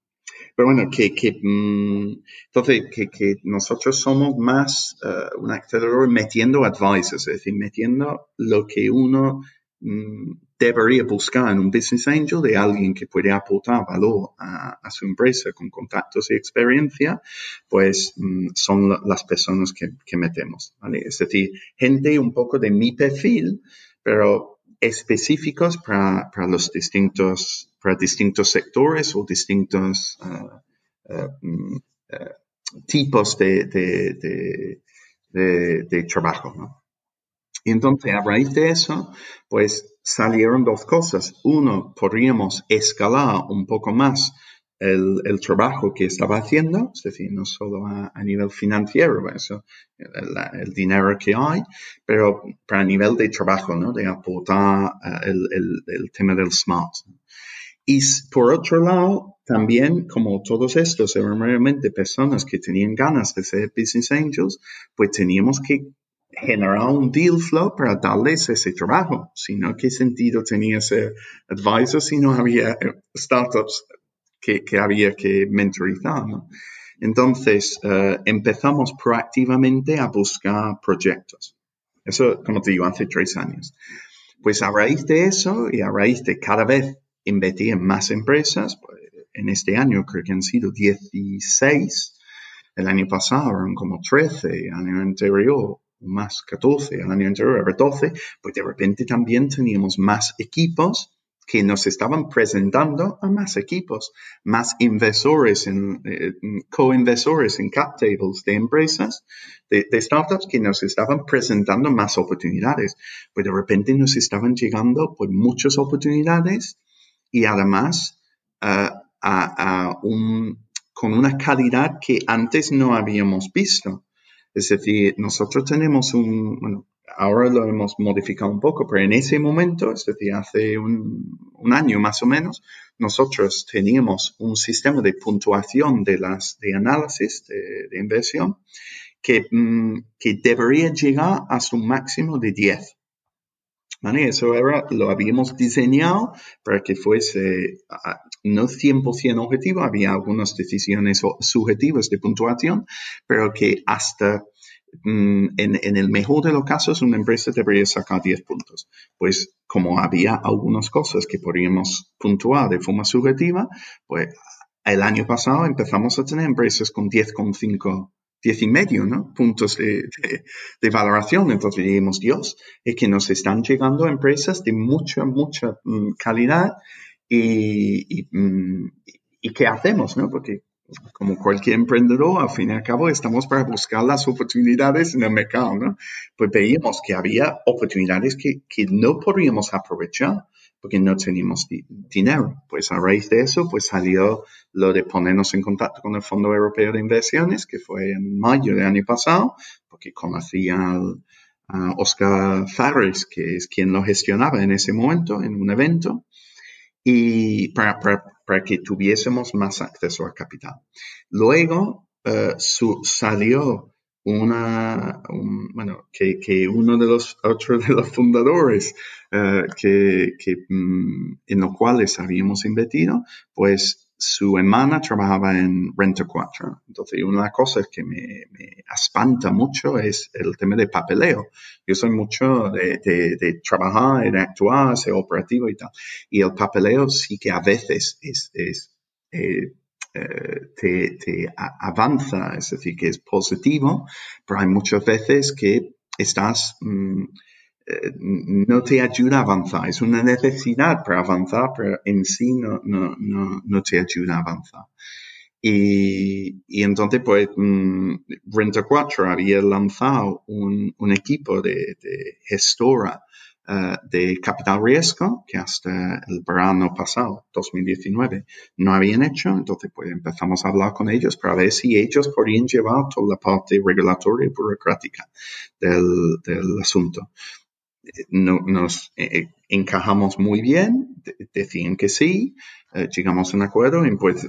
Pero bueno, que, que entonces, que, que, nosotros somos más un acelerador metiendo advisors, es decir, metiendo lo que uno debería buscar en un business angel de alguien que puede aportar valor a, su empresa con contactos y experiencia, pues mm, son las personas que, metemos. Es decir, gente un poco de mi perfil, pero específicos para, los distintos, para distintos sectores o distintos uh, mm, tipos de trabajo. ¿no? Y entonces, a raíz de eso, pues salieron dos cosas. Uno, podríamos escalar un poco más el, trabajo que estaba haciendo, es decir, no solo a, nivel financiero, eso, el, dinero que hay, pero para nivel de trabajo, ¿no? De aportar eh, el, tema del smart. Y por otro lado, también, como todos estos eran realmente personas que tenían ganas de ser business angels, pues teníamos que generar un deal flow para darles ese trabajo, sino qué sentido tenía ser advisor si no había eh, startups que, que había que mentorizar. ¿no? Entonces, uh, empezamos proactivamente a buscar proyectos. Eso, como te digo, hace tres años. Pues a raíz de eso y a raíz de cada vez invertir en más empresas, pues, en este año creo que han sido 16, el año pasado eran como 13, el año anterior más 14, el año anterior era 12, pues de repente también teníamos más equipos que nos estaban presentando a más equipos, más inversores, en, eh, co-inversores en cap tables de empresas, de, startups que nos estaban presentando más oportunidades. Pues de repente nos estaban llegando pues muchas oportunidades y además uh, a, un, con una calidad que antes no habíamos visto. Es decir, nosotros tenemos un, bueno, ahora lo hemos modificado un poco, pero en ese momento, es decir, hace un, año más o menos, nosotros teníamos un sistema de puntuación de las de análisis de, inversión que, mm, que, debería llegar hasta un máximo de 10. ¿Vale? Eso era, lo habíamos diseñado para que fuese ah, no 100% objetivo, había algunas decisiones subjetivas de puntuación, pero que hasta Mm, en, el mejor de los casos, una empresa debería sacar 10 puntos. Pues como había algunas cosas que podríamos puntuar de forma subjetiva, pues el año pasado empezamos a tener empresas con 10,5 10 y medio, ¿no? Puntos de, valoración. Entonces dijimos, Dios, es que nos están llegando empresas de mucha, mucha mm, calidad y, y, mm, y, ¿qué hacemos, no? Porque como cualquier emprendedor, al fin y al cabo estamos para buscar las oportunidades en el mercado, ¿no? Pues veíamos que había oportunidades que, que no podríamos aprovechar porque no teníamos dinero. Pues a raíz de eso, pues salió lo de ponernos en contacto con el Fondo Europeo de Inversiones, que fue en mayo del año pasado, porque conocía a Oscar Farris, que es quien lo gestionaba en ese momento, en un evento, y para, para, que tuviésemos más acceso al capital. Luego uh, salió una, bueno, que, que, uno de los otros de los fundadores uh, que, que, mm, en los cuales habíamos invertido, pues su hermana trabajaba en Renta 4. Entonces, una de las cosas que me, me, espanta mucho es el tema de papeleo. Yo soy mucho de, de, trabajar, de actuar, ser operativo y tal. Y el papeleo sí que a veces es, es eh, te, avanza, es decir, que es positivo, pero hay muchas veces que estás... Mm, eh, no te ayuda a avanzar. Es una necesidad para avanzar, pero en sí no, no, no, te ayuda a avanzar. Y, y entonces, pues, mm, Renta 4 había lanzado un, equipo de gestora uh, de capital riesgo que hasta el verano pasado, 2019, no habían hecho. Entonces, pues empezamos a hablar con ellos para ver si ellos podían llevar toda la parte regulatoria y burocrática del, asunto no, nos eh, encajamos muy bien, decían que sí, eh, llegamos a un acuerdo y pues,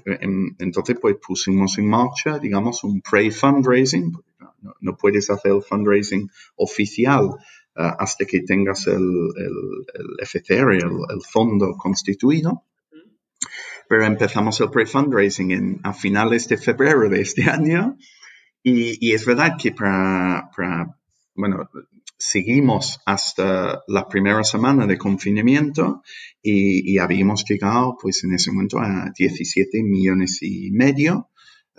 entonces pues pusimos en marcha, digamos, un pre-fundraising, no, no, puedes hacer el fundraising oficial eh, hasta que tengas el, el, FCR, el, fondo constituido. Pero empezamos el pre-fundraising a finales de febrero de este año y, y es verdad que para, para bueno, seguimos hasta la primera semana de confinamiento y, habíamos llegado pues en ese momento a 17 millones y medio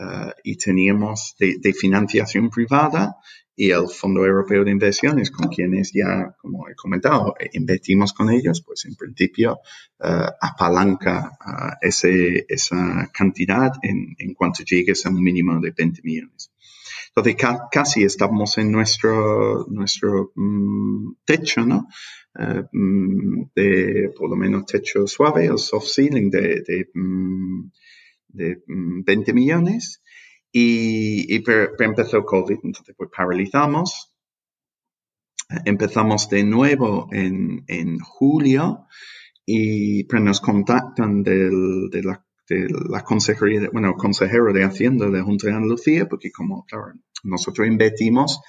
eh, y teníamos de, financiación privada y el Fondo Europeo de Inversiones con quienes ya, como he comentado, invertimos con ellos, pues en principio uh, apalanca uh, ese, esa cantidad en, en cuanto llegues a un mínimo de 20 millones. Entonces casi estamos en nuestro, nuestro mm, techo, ¿no? Mm, de por lo menos techo suave, el soft ceiling de, de, mm, de 20 millones. Y, y empezó COVID, entonces pues paralizamos. Empezamos de nuevo en, en julio y pues, nos contactan del, de la de la consejería, bueno, consejero de Hacienda de Junta de Andalucía, porque como, claro, nosotros invertimos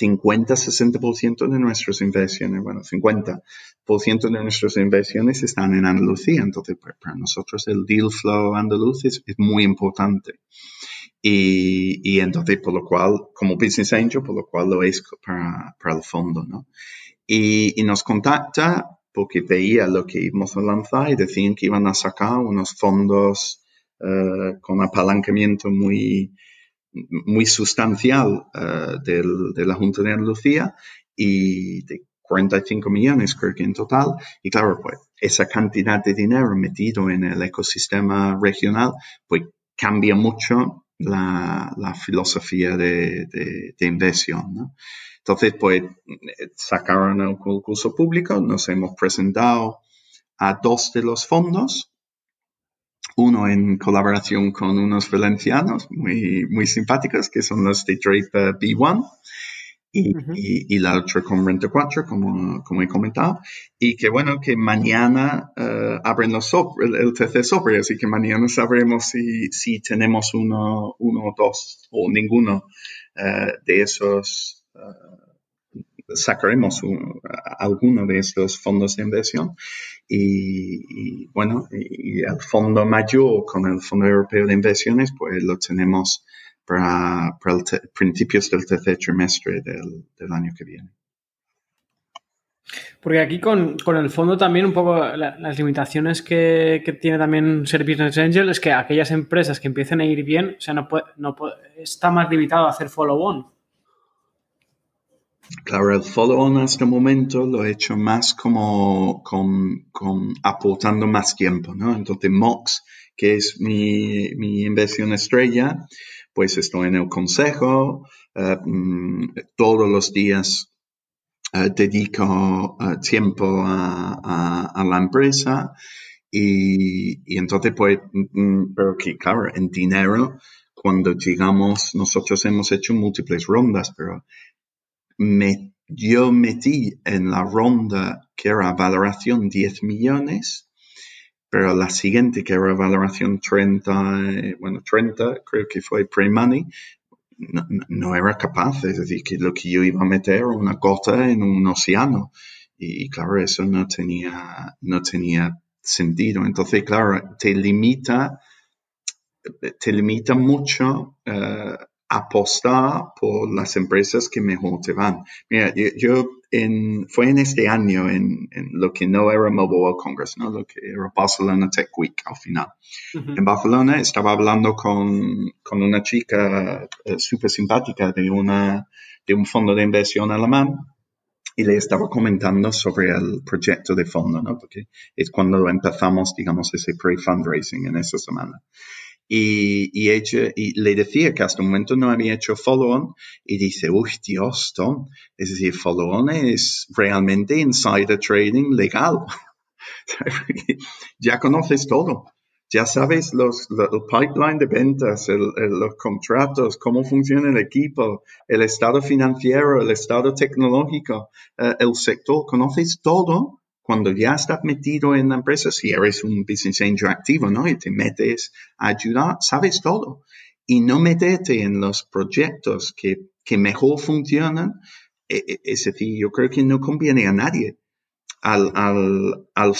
50-60% de nuestras inversiones, bueno, 50% de nuestras inversiones están en Andalucía, entonces pues, para nosotros el deal flow andaluz es, muy importante. Y, y, entonces, por lo cual, como business angel, por lo cual lo es para, para el fondo, ¿no? Y, y nos contacta porque veía lo que íbamos a lanzar y decían que iban a sacar unos fondos eh, con apalancamiento muy, muy sustancial eh, de la Junta de Andalucía y de 45 millones creo que en total. Y claro, pues esa cantidad de dinero metido en el ecosistema regional, pues cambia mucho la, filosofía de, de, inversión. ¿no? Entonces, pues sacaron el concurso público, nos hemos presentado a dos de los fondos, uno en colaboración con unos valencianos muy, muy simpáticos, que son los de Draper B1, y, la otra con Renta 4, como, como he comentado, y que bueno, que mañana uh, abren los el, el, tercer sobre, así que mañana sabremos si, si tenemos uno, uno, dos o ninguno uh, de esos, sacaremos alguno de estos fondos de inversión. Y, y bueno, y, el fondo mayor con el Fondo Europeo de Inversiones, pues lo tenemos para, principios del tercer trimestre del, año que viene. Porque aquí con, el fondo también un poco las limitaciones que, tiene también ser Business Angel es que aquellas empresas que empiecen a ir bien, o sea, no, no está más limitado a hacer follow-on. Claro, el follow-on hasta el momento lo he hecho más como con, aportando más tiempo, ¿no? Entonces, Mox, que es mi, mi inversión estrella, pues estoy en el consejo, mm, todos los días eh, dedico eh, tiempo a, la empresa y, entonces pues, mm, mm, pero que claro, en dinero, cuando llegamos, nosotros hemos hecho múltiples rondas, pero me, yo metí en la ronda que era valoración 10 millones pero la siguiente, que era valoración 30, bueno, 30, creo que fue pre-money, no, era capaz, es decir, que lo que yo iba a meter era una gota en un océano. Y, claro, eso no tenía, no tenía sentido. Entonces, claro, te limita, te limita mucho uh, apostar por las empresas que mejor te van. Mira, yo en, fue en este año en, lo que no era Mobile World Congress, ¿no? lo que era Barcelona Tech Week al final. En Barcelona estaba hablando con, con una chica eh, súper simpática de, una, de un fondo de inversión alemán y le estaba comentando sobre el proyecto de fondo, ¿no? porque es cuando empezamos, digamos, ese pre-fundraising en esa semana y, ella, y le decía que hasta el momento no había hecho follow-on y dice, uy, Dios, Tom, es decir, follow-on es realmente insider trading legal. ya conoces todo. Ya sabes los, el pipeline de ventas, los contratos, cómo funciona el equipo, el estado financiero, el estado tecnológico, eh, el sector. Conoces todo cuando ya estás metido en la empresa, si eres un business angel activo, ¿no? Y te metes a ayudar, sabes todo. Y no meterte en los proyectos que, que mejor funcionan, e, e, es decir, yo creo que no conviene a nadie. Al, al, al,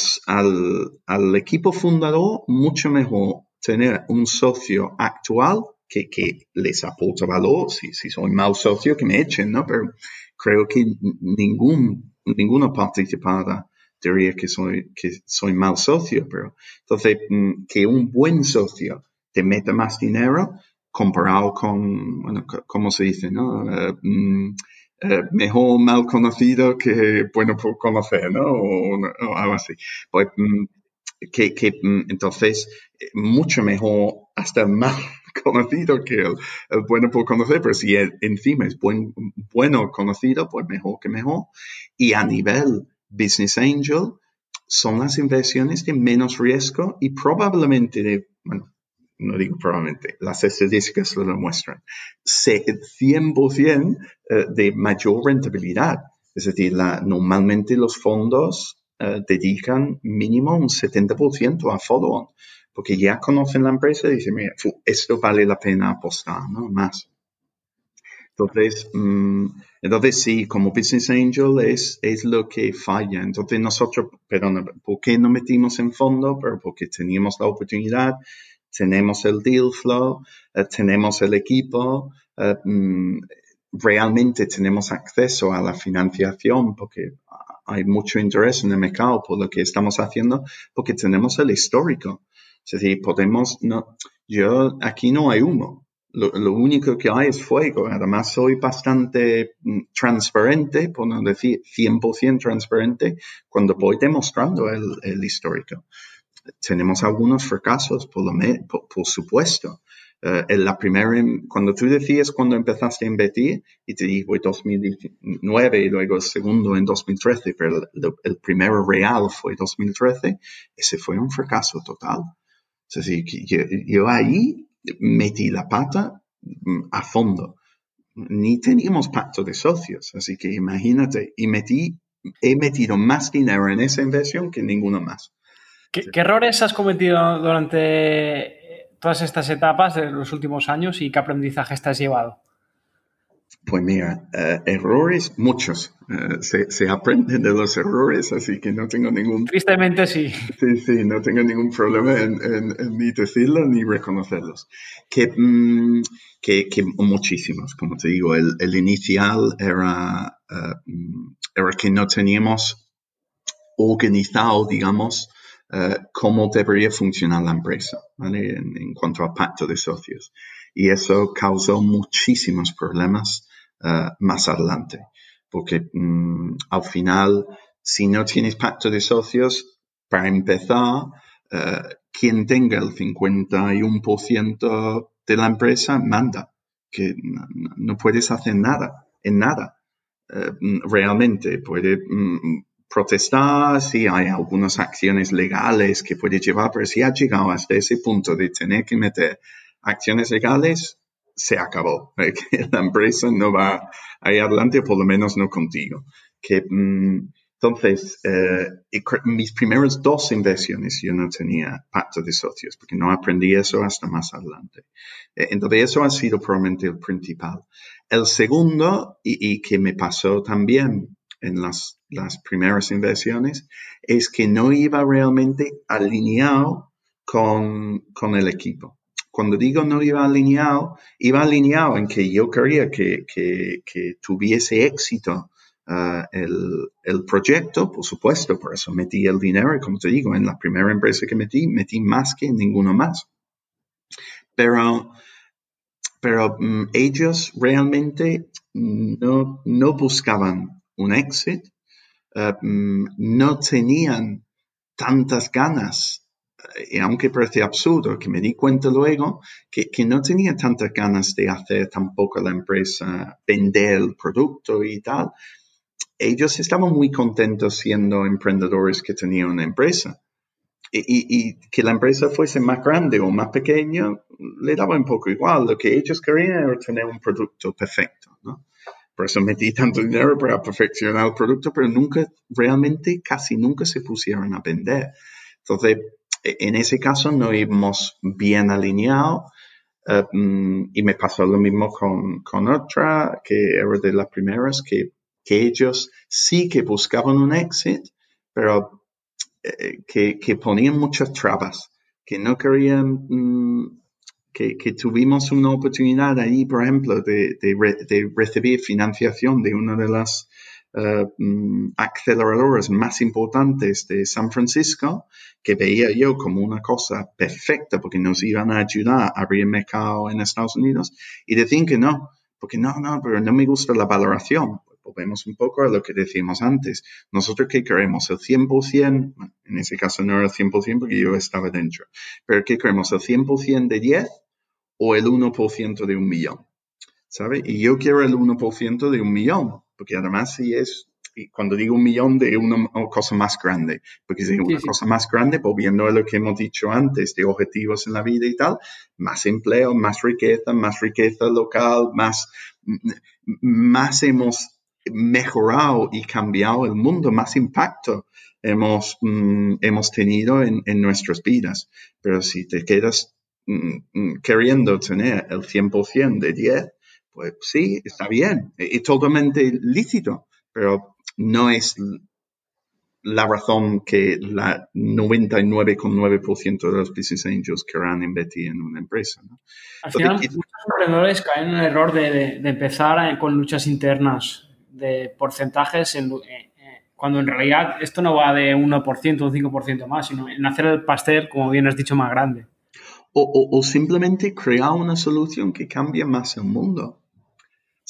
al, equipo fundador, mucho mejor tener un socio actual que, que, les aporta valor. Si, si soy mal socio, que me echen, ¿no? Pero creo que ningún, ninguna participada diría que soy, que soy mal socio, pero entonces mm, que un buen socio te meta más dinero comparado con, bueno, ¿cómo se dice? No? Eh, mm, eh, mejor mal conocido que bueno por conocer, ¿no? O, algo así. Pues, mm, que, que entonces, mucho mejor, hasta mal conocido que el, bueno por conocer, pero si encima es buen, bueno conocido, pues mejor que mejor. Y a nivel Business Angel son las inversiones de menos riesgo y probablemente bueno, no digo probablemente, las estadísticas lo demuestran, 100% eh, de mayor rentabilidad. Es decir, normalmente los fondos eh, dedican mínimo un 70% a follow-on, porque ya conocen la empresa y dicen, mira, esto vale la pena apostar, ¿no? Más. Entonces, mm, entonces sí, como Business Angel es, es lo que falla. Entonces nosotros, perdón, ¿por qué no metimos en fondo? Pero porque teníamos la oportunidad, tenemos el deal flow, eh, tenemos el equipo, uh, realmente tenemos acceso a la financiación porque hay mucho interés en el mercado por lo que estamos haciendo, porque tenemos el histórico. Es decir, podemos, no, yo, aquí no hay humo. Lo, único que hay es fuego. Además, soy bastante mm, transparente, por no decir 100% transparente, cuando voy demostrando el, histórico. Tenemos algunos fracasos, por, lo por, supuesto. Eh, en la primera, cuando tú decías cuando empezaste a invertir, y te digo 2009 y luego el segundo en 2013, pero el, primero real fue 2013, ese fue un fracaso total. Es decir, yo ahí metí la pata mm, a fondo. Ni teníamos pacto de socios, así que imagínate, y metí, he metido más dinero en esa inversión que ninguno más. ¿Qué, errores has cometido durante todas estas etapas de los últimos años y qué aprendizaje te has llevado? Pues mira, eh, errores muchos. Eh, se, aprende de los errores, así que no tengo ningún... Tristemente sí. Sí, sí, no tengo ningún problema en, ni decirlo ni reconocerlos. Que, mm, que, muchísimos, como te digo, el, inicial era, eh, era que no teníamos organizado, digamos, cómo debería funcionar la empresa, ¿vale? En, en cuanto al pacto de socios. Y eso causó muchísimos problemas eh, más adelante. Porque mm, al final, si no tienes pacto de socios, para empezar, eh, quien tenga el 51% de la empresa manda, que no, puedes hacer nada, en nada. Eh, realmente puede mm, protestar, si hay algunas acciones legales que puede llevar, pero si ha llegado hasta ese punto de tener que meter acciones legales, se acabó. la empresa no va ahí adelante, por lo menos no contigo. Que, mm, entonces, eh, mis primeras dos inversiones yo no tenía pacto de socios, porque no aprendí eso hasta más adelante. Eh, entonces, eso ha sido probablemente el principal. El segundo, y, que me pasó también en las, las primeras inversiones, es que no iba realmente alineado con, con el equipo cuando digo no iba alineado, iba alineado en que yo quería que, tuviese éxito uh, el, proyecto, por supuesto, por eso metí el dinero y como te digo, en la primera empresa que metí, metí más que ninguno más. Pero, pero mm, ellos realmente no, no buscaban un exit, uh, no tenían tantas ganas y aunque parece absurdo, que me di cuenta luego que, no tenía tantas ganas de hacer tampoco la empresa, vender el producto y tal. Ellos estaban muy contentos siendo emprendedores que tenían una empresa. Y, que la empresa fuese más grande o más pequeña, le daba un poco igual. Lo que ellos querían era tener un producto perfecto, Por eso metí tanto dinero para perfeccionar el producto, pero nunca, realmente casi nunca se pusieron a vender. Entonces, en ese caso no íbamos bien alineados eh, mm, y me pasó lo mismo con, otra que era de las primeras que, ellos sí que buscaban un exit, pero eh, que, ponían muchas trabas, que no querían mm, que, tuvimos una oportunidad ahí, por ejemplo, de, de recibir financiación de una de las uh, aceleradores más importantes de San Francisco, que veía yo como una cosa perfecta porque nos iban a ayudar a abrir mercado en Estados Unidos, y decían que no, porque no, no, pero no me gusta la valoración. Volvemos un poco a lo que decimos antes. Nosotros qué queremos, el 100%, en ese caso no era el 100% porque yo estaba dentro, pero ¿qué queremos, el 100% de 10 o el 1% de un millón? ¿Sabe? Y yo quiero el 1% de un millón, porque además si es, cuando digo un millón de una, cosa más grande, porque si es una cosa más grande, volviendo a lo que hemos dicho antes, de objetivos en la vida y tal, más empleo, más riqueza, más riqueza local, más, más hemos mejorado y cambiado el mundo, más impacto hemos, mm, hemos tenido en, en, nuestras vidas. Pero si te quedas mm, mm, queriendo tener el 100% de 10, pues sí, está bien, es totalmente lícito, pero no es la razón que la 99,9% de los business angels querrán invertir en una empresa. Al final, muchos emprendedores caen en el error de, empezar con luchas internas de porcentajes en, cuando en realidad esto no va de 1%, un 5% más, sino en hacer el pastel, como bien has dicho, más grande. O, simplemente crear una solución que cambie más el mundo.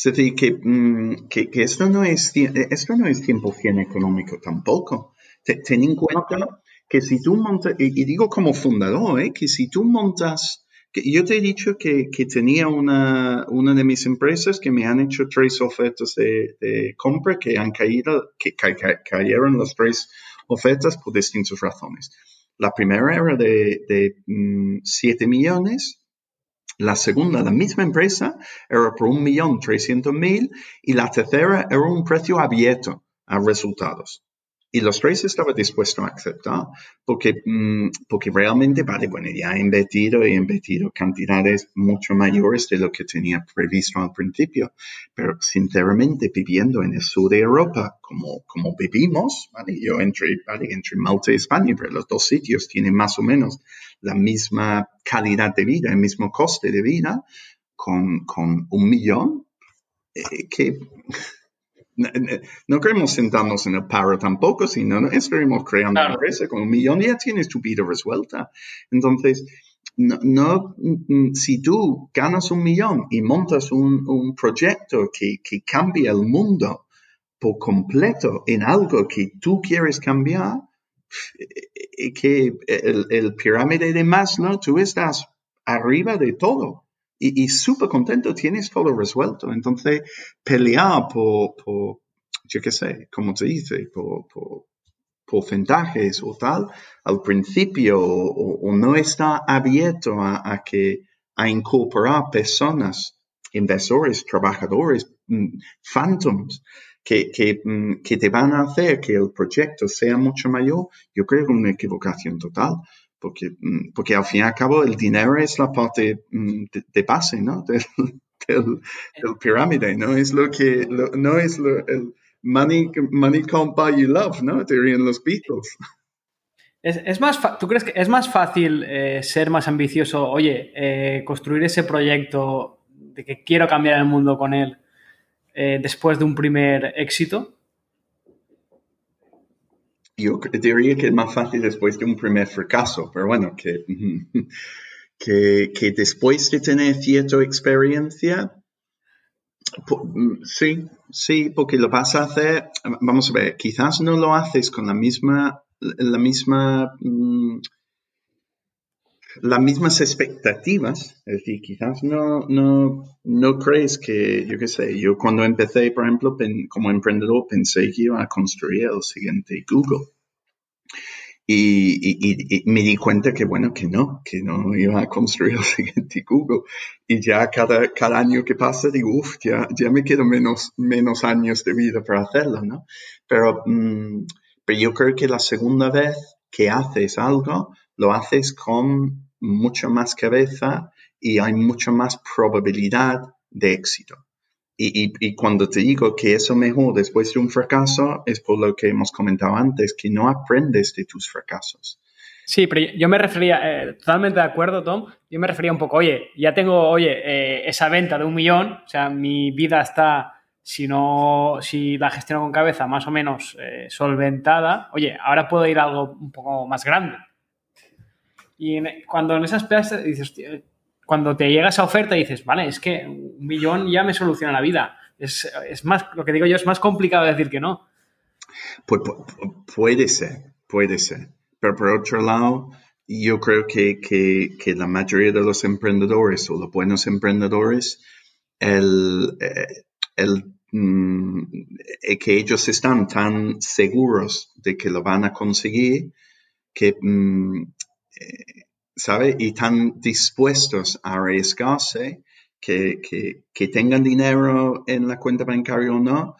Es decir, que, mm, que, esto, no es, esto no es 100% económico tampoco. Ten en cuenta que si tú montas, y, digo como fundador, ¿eh? que si tú montas yo te he dicho que, tenía una, una, de mis empresas que me han hecho tres ofertas de, compra que han caído, que cayeron las tres ofertas por distintas razones. La primera era de, de 7 mm, millones, la segunda, la misma empresa, era por un millón trescientos mil y la tercera era un precio abierto a resultados. Y los tres estaban dispuestos a aceptar porque, mm, porque realmente, vale, bueno, ya he invertido, he invertido cantidades mucho mayores de lo que tenía previsto al principio. Pero sinceramente, viviendo en el sur de Europa, como, como vivimos, ¿vale? yo entre, ¿vale? entre Malta y España, pero los dos sitios tienen más o menos la misma calidad de vida, el mismo coste de vida, con, con un millón, eh, que no queremos sentarnos en el paro tampoco, sino estamos creando una empresa con un millón y ya tienes tu vida resuelta. Entonces, no, mm, si tú ganas un millón y montas un, proyecto que, que cambia el mundo por completo en algo que tú quieres cambiar, eh, que el, el pirámide de Maslow, tú estás arriba de todo y, súper contento, tienes todo resuelto. Entonces, pelear por, yo qué sé, como te dice, por, por porcentajes o tal, al principio o, no está abierto a, que a incorporar personas, inversores, trabajadores, mm, phantoms, que, que, mm, que, te van a hacer que el proyecto sea mucho mayor, yo creo que una equivocación total porque, mm, porque al fin y al cabo el dinero es la parte mm, de, base, ¿no? Del, del, pirámide, ¿no? Es lo que, no es lo, el money, money can't buy you love, ¿no? Dirían los Beatles. Es, es, más, ¿Tú crees que es más fácil eh, ser más ambicioso, oye, eh, construir ese proyecto de que quiero cambiar el mundo con él eh, después de un primer éxito? Yo diría que es más fácil después de un primer fracaso, pero bueno, que, que, después de tener cierta experiencia, mm, sí, sí, porque lo vas a hacer, vamos a ver, quizás no lo haces con la misma, la misma, mm, las mismas expectativas, es decir, quizás no, no, no crees que, yo qué sé, yo cuando empecé, por ejemplo, como emprendedor, pensé que iba a construir el siguiente Google. Y, me di cuenta que, bueno, que no, que no iba a construir el siguiente Google. Y ya cada, cada año que pasa digo, uff, ya, ya me quedo menos, menos años de vida para hacerlo, ¿no? Pero, mm, pero yo creo que la segunda vez que haces algo, lo haces con mucho más cabeza y hay mucho más probabilidad de éxito. Y, cuando te digo que eso mejor después de un fracaso es por lo que hemos comentado antes, que no aprendes de tus fracasos. Sí, pero yo me refería, eh, totalmente de acuerdo, Tom, yo me refería un poco, oye, ya tengo, oye, eh, esa venta de un millón, o sea, mi vida está, si no, si la gestiono con cabeza, más o menos eh, solventada, oye, ahora puedo ir a algo un poco más grande. Y cuando en esas plazas dices, cuando te llega esa oferta dices, vale, es que un millón ya me soluciona la vida. Es, más, lo que digo yo, es más complicado decir que no. puede ser, puede ser. Pero por otro lado, yo creo que, que, la mayoría de los emprendedores o los buenos emprendedores, el, eh, el, mm, que ellos están tan seguros de que lo van a conseguir que mm, ¿sabe? Y tan dispuestos a arriesgarse que, que, tengan dinero en la cuenta bancaria o no,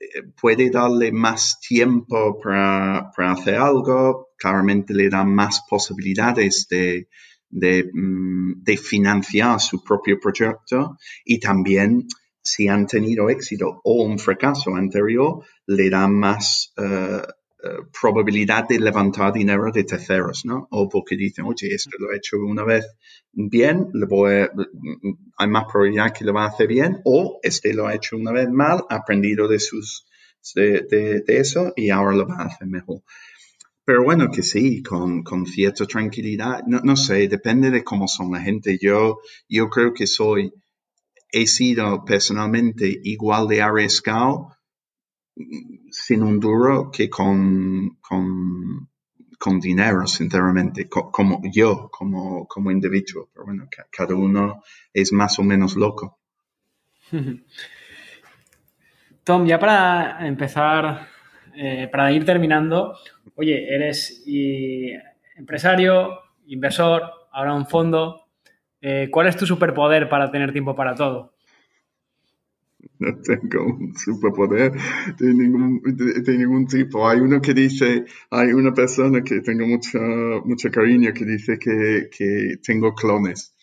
eh, puede darle más tiempo para, para, hacer algo, claramente le da más posibilidades de, mm, de, financiar su propio proyecto y también si han tenido éxito o un fracaso anterior, le da más eh, probabilidad de levantar dinero de terceros, ¿no? O porque dicen, oye, esto lo he hecho una vez bien, le voy hay más probabilidad que lo va a hacer bien, o este lo ha hecho una vez mal, ha aprendido de sus, de, eso y ahora lo va a hacer mejor. Pero bueno, que sí, con, cierta tranquilidad, no, sé, depende de cómo son la gente. Yo, yo creo que soy, he sido personalmente igual de arriesgado sin un duro que con, con, con dinero, sinceramente, como yo, como, como individuo. Pero bueno, cada uno es más o menos loco. Tom, ya para empezar, eh, para ir terminando, oye, eres empresario, inversor, ahora un fondo. Eh, ¿Cuál es tu superpoder para tener tiempo para todo? no tengo un superpoder de ningún, de, ningún tipo. Hay uno que dice, hay una persona que tengo mucho, mucho cariño que dice que, que tengo clones.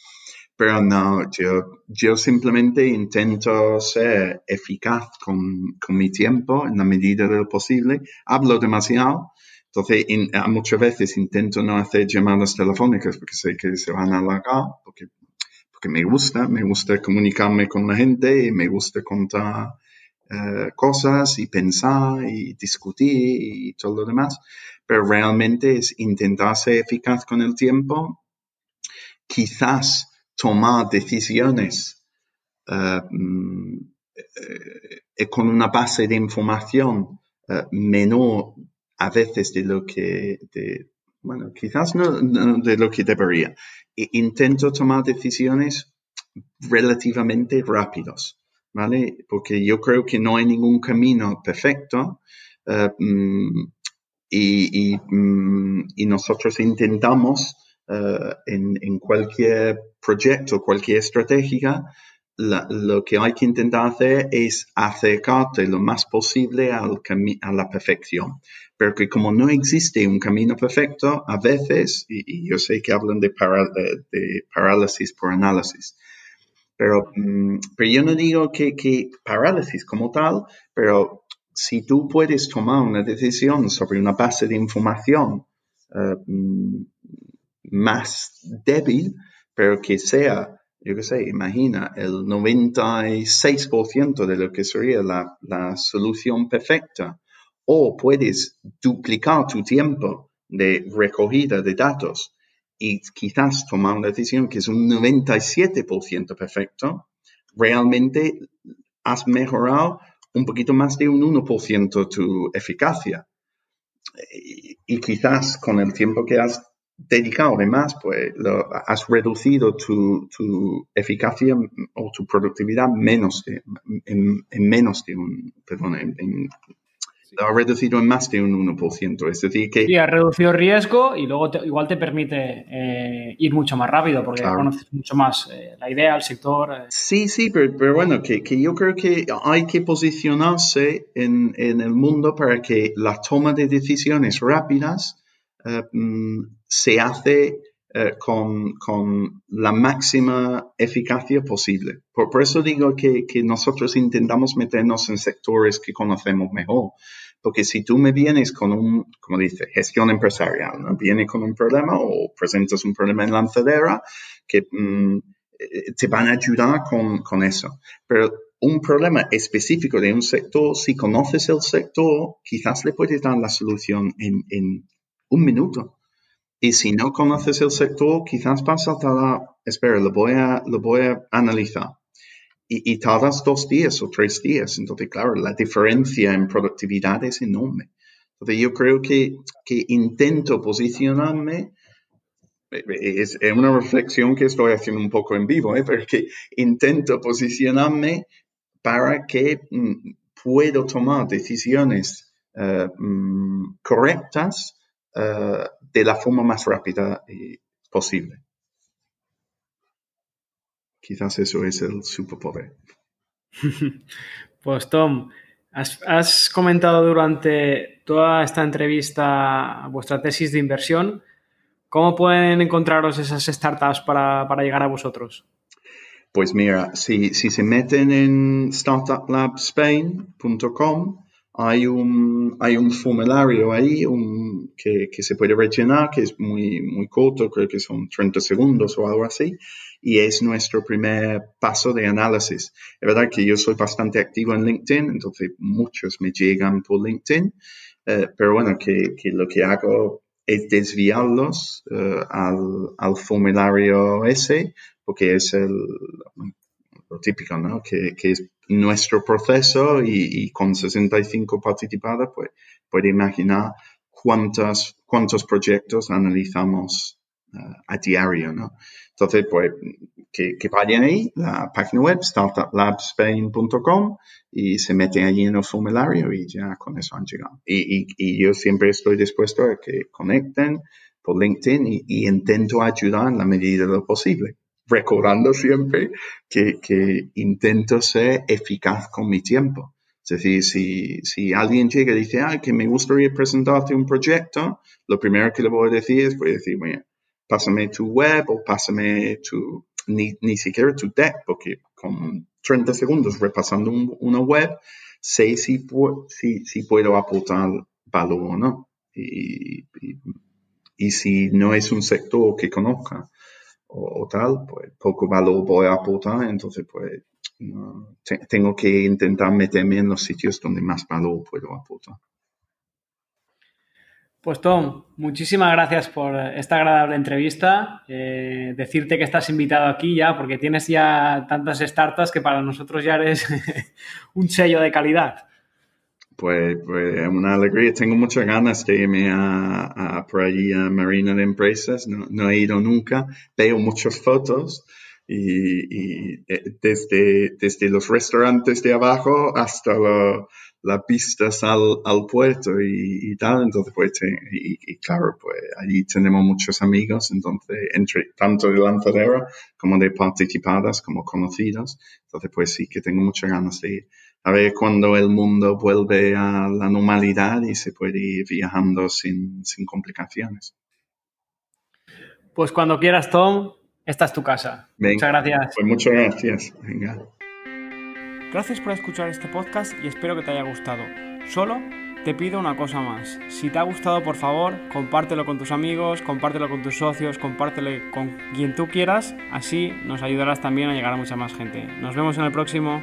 Pero no, yo, yo simplemente intento ser eficaz con, con mi tiempo en la medida de lo posible. Hablo demasiado, entonces muchas veces intento no hacer llamadas telefónicas porque sé que se van a alargar, porque me gusta, me gusta comunicarme con la gente me gusta contar eh, cosas y pensar y discutir y todo lo demás, pero realmente es intentar ser eficaz con el tiempo, quizás tomar decisiones eh, mm, eh, con una base de información menor a veces de lo que, bueno, quizás no, de lo que debería intento tomar decisiones relativamente rápidos, ¿vale? Porque yo creo que no hay ningún camino perfecto eh, mm, mm, y, nosotros intentamos eh, en, cualquier proyecto, cualquier estrategia, lo que hay que intentar hacer es acercarte lo más posible al a la perfección pero que como no existe un camino perfecto, a veces, y, yo sé que hablan de, parálisis por análisis, pero, mm, pero yo no digo que, parálisis como tal, pero si tú puedes tomar una decisión sobre una base de información eh, mm, más débil, pero que sea, yo qué sé, imagina, el 96% de lo que sería la solución perfecta o puedes duplicar tu tiempo de recogida de datos y quizás tomar una decisión que es un 97% perfecto, realmente has mejorado un poquito más de un 1% tu eficacia. Y, quizás con el tiempo que has dedicado además, pues has reducido tu, eficacia o tu productividad menos en, menos de un, perdón, en ha reducido en más de un 1%. Es decir, que... Sí, ha reducido riesgo y luego igual te permite eh, ir mucho más rápido porque conoces mucho más eh, la idea, el sector. Eh. Sí, sí, pero, bueno, que, yo creo que hay que posicionarse en, el mundo para que la toma de decisiones rápidas mm, se hace con, la máxima eficacia posible. Por, eso digo que, que, nosotros intentamos meternos en sectores que conocemos mejor. Porque si tú me vienes con un, como dice, gestión empresarial, ¿no? Viene con un problema o presentas un problema en lanzadera que mm, eh, te van a ayudar con, con eso. Pero un problema específico de un sector, si conoces el sector, quizás le puedes dar la solución en, en un minuto. Y si no conoces el sector, quizás vas a tardar, espera, lo voy a, lo voy a analizar y, tardas dos días o tres días. Entonces, claro, la diferencia en productividad es enorme. Entonces, yo creo que, que intento posicionarme, es, una reflexión que estoy haciendo un poco en vivo, ¿eh? pero que intento posicionarme para que mm, puedo tomar decisiones eh, mm, correctas eh, de la forma más rápida eh, posible. Quizás eso es el superpoder. Pues Tom, has, comentado durante toda esta entrevista vuestra tesis de inversión. ¿Cómo pueden encontraros esas startups para, llegar a vosotros? Pues mira, si, se meten en startuplabspain.com hay un, hay un formulario ahí que, se puede rellenar, que es muy, muy corto, creo que son 30 segundos o algo así, y es nuestro primer paso de análisis. Es verdad que yo soy bastante activo en LinkedIn, entonces muchos me llegan por LinkedIn, eh, pero bueno, que, lo que hago es desviarlos eh, al, formulario ese, porque es el, lo típico, ¿no? Que, que es nuestro proceso y, con 65 participadas, pues puede imaginar cuántos, cuántos proyectos analizamos eh, a diario, ¿no? Entonces, pues, que, que, vayan ahí, la página web, startuplabspain.com, y se meten allí en el formulario y ya con eso han llegado. Y, y, yo siempre estoy dispuesto a que conecten por LinkedIn y, y intento ayudar en la medida de lo posible recordando siempre que, que, intento ser eficaz con mi tiempo. Es decir, si, si alguien llega y dice, ah, que me gustaría presentarte un proyecto, lo primero que le voy a decir es, voy a decir, bueno, pásame tu web o pásame tu, ni, ni siquiera tu deck, porque con 30 segundos repasando una web, sé si, si, si puedo aportar valor o no. Y, y, si no es un sector que conozca o, tal, pues poco valor voy a aportar, entonces pues tengo que intentar meterme en los sitios donde más valor puedo aportar. Pues Tom, muchísimas gracias por esta agradable entrevista. Eh, decirte que estás invitado aquí ya, porque tienes ya tantas startups que para nosotros ya eres un sello de calidad. Pues, pues una alegría. Tengo muchas ganas de irme a, por allí a Marina de Empresas. No, he ido nunca. Veo muchas fotos y, eh, desde, desde los restaurantes de abajo hasta las pistas al, al puerto y, tal. Entonces, pues, y, claro, pues allí tenemos muchos amigos. Entonces, entre tanto de lanzadera como de participadas, como conocidos. Entonces, pues sí que tengo muchas ganas de ir a ver cuando el mundo vuelve a la normalidad y se puede ir viajando sin, complicaciones. Pues cuando quieras, Tom, esta es tu casa. muchas gracias. Pues muchas gracias. Venga. Gracias por escuchar este podcast y espero que te haya gustado. Solo te pido una cosa más. Si te ha gustado, por favor, compártelo con tus amigos, compártelo con tus socios, compártelo con quien tú quieras. Así nos ayudarás también a llegar a mucha más gente. Nos vemos en el próximo.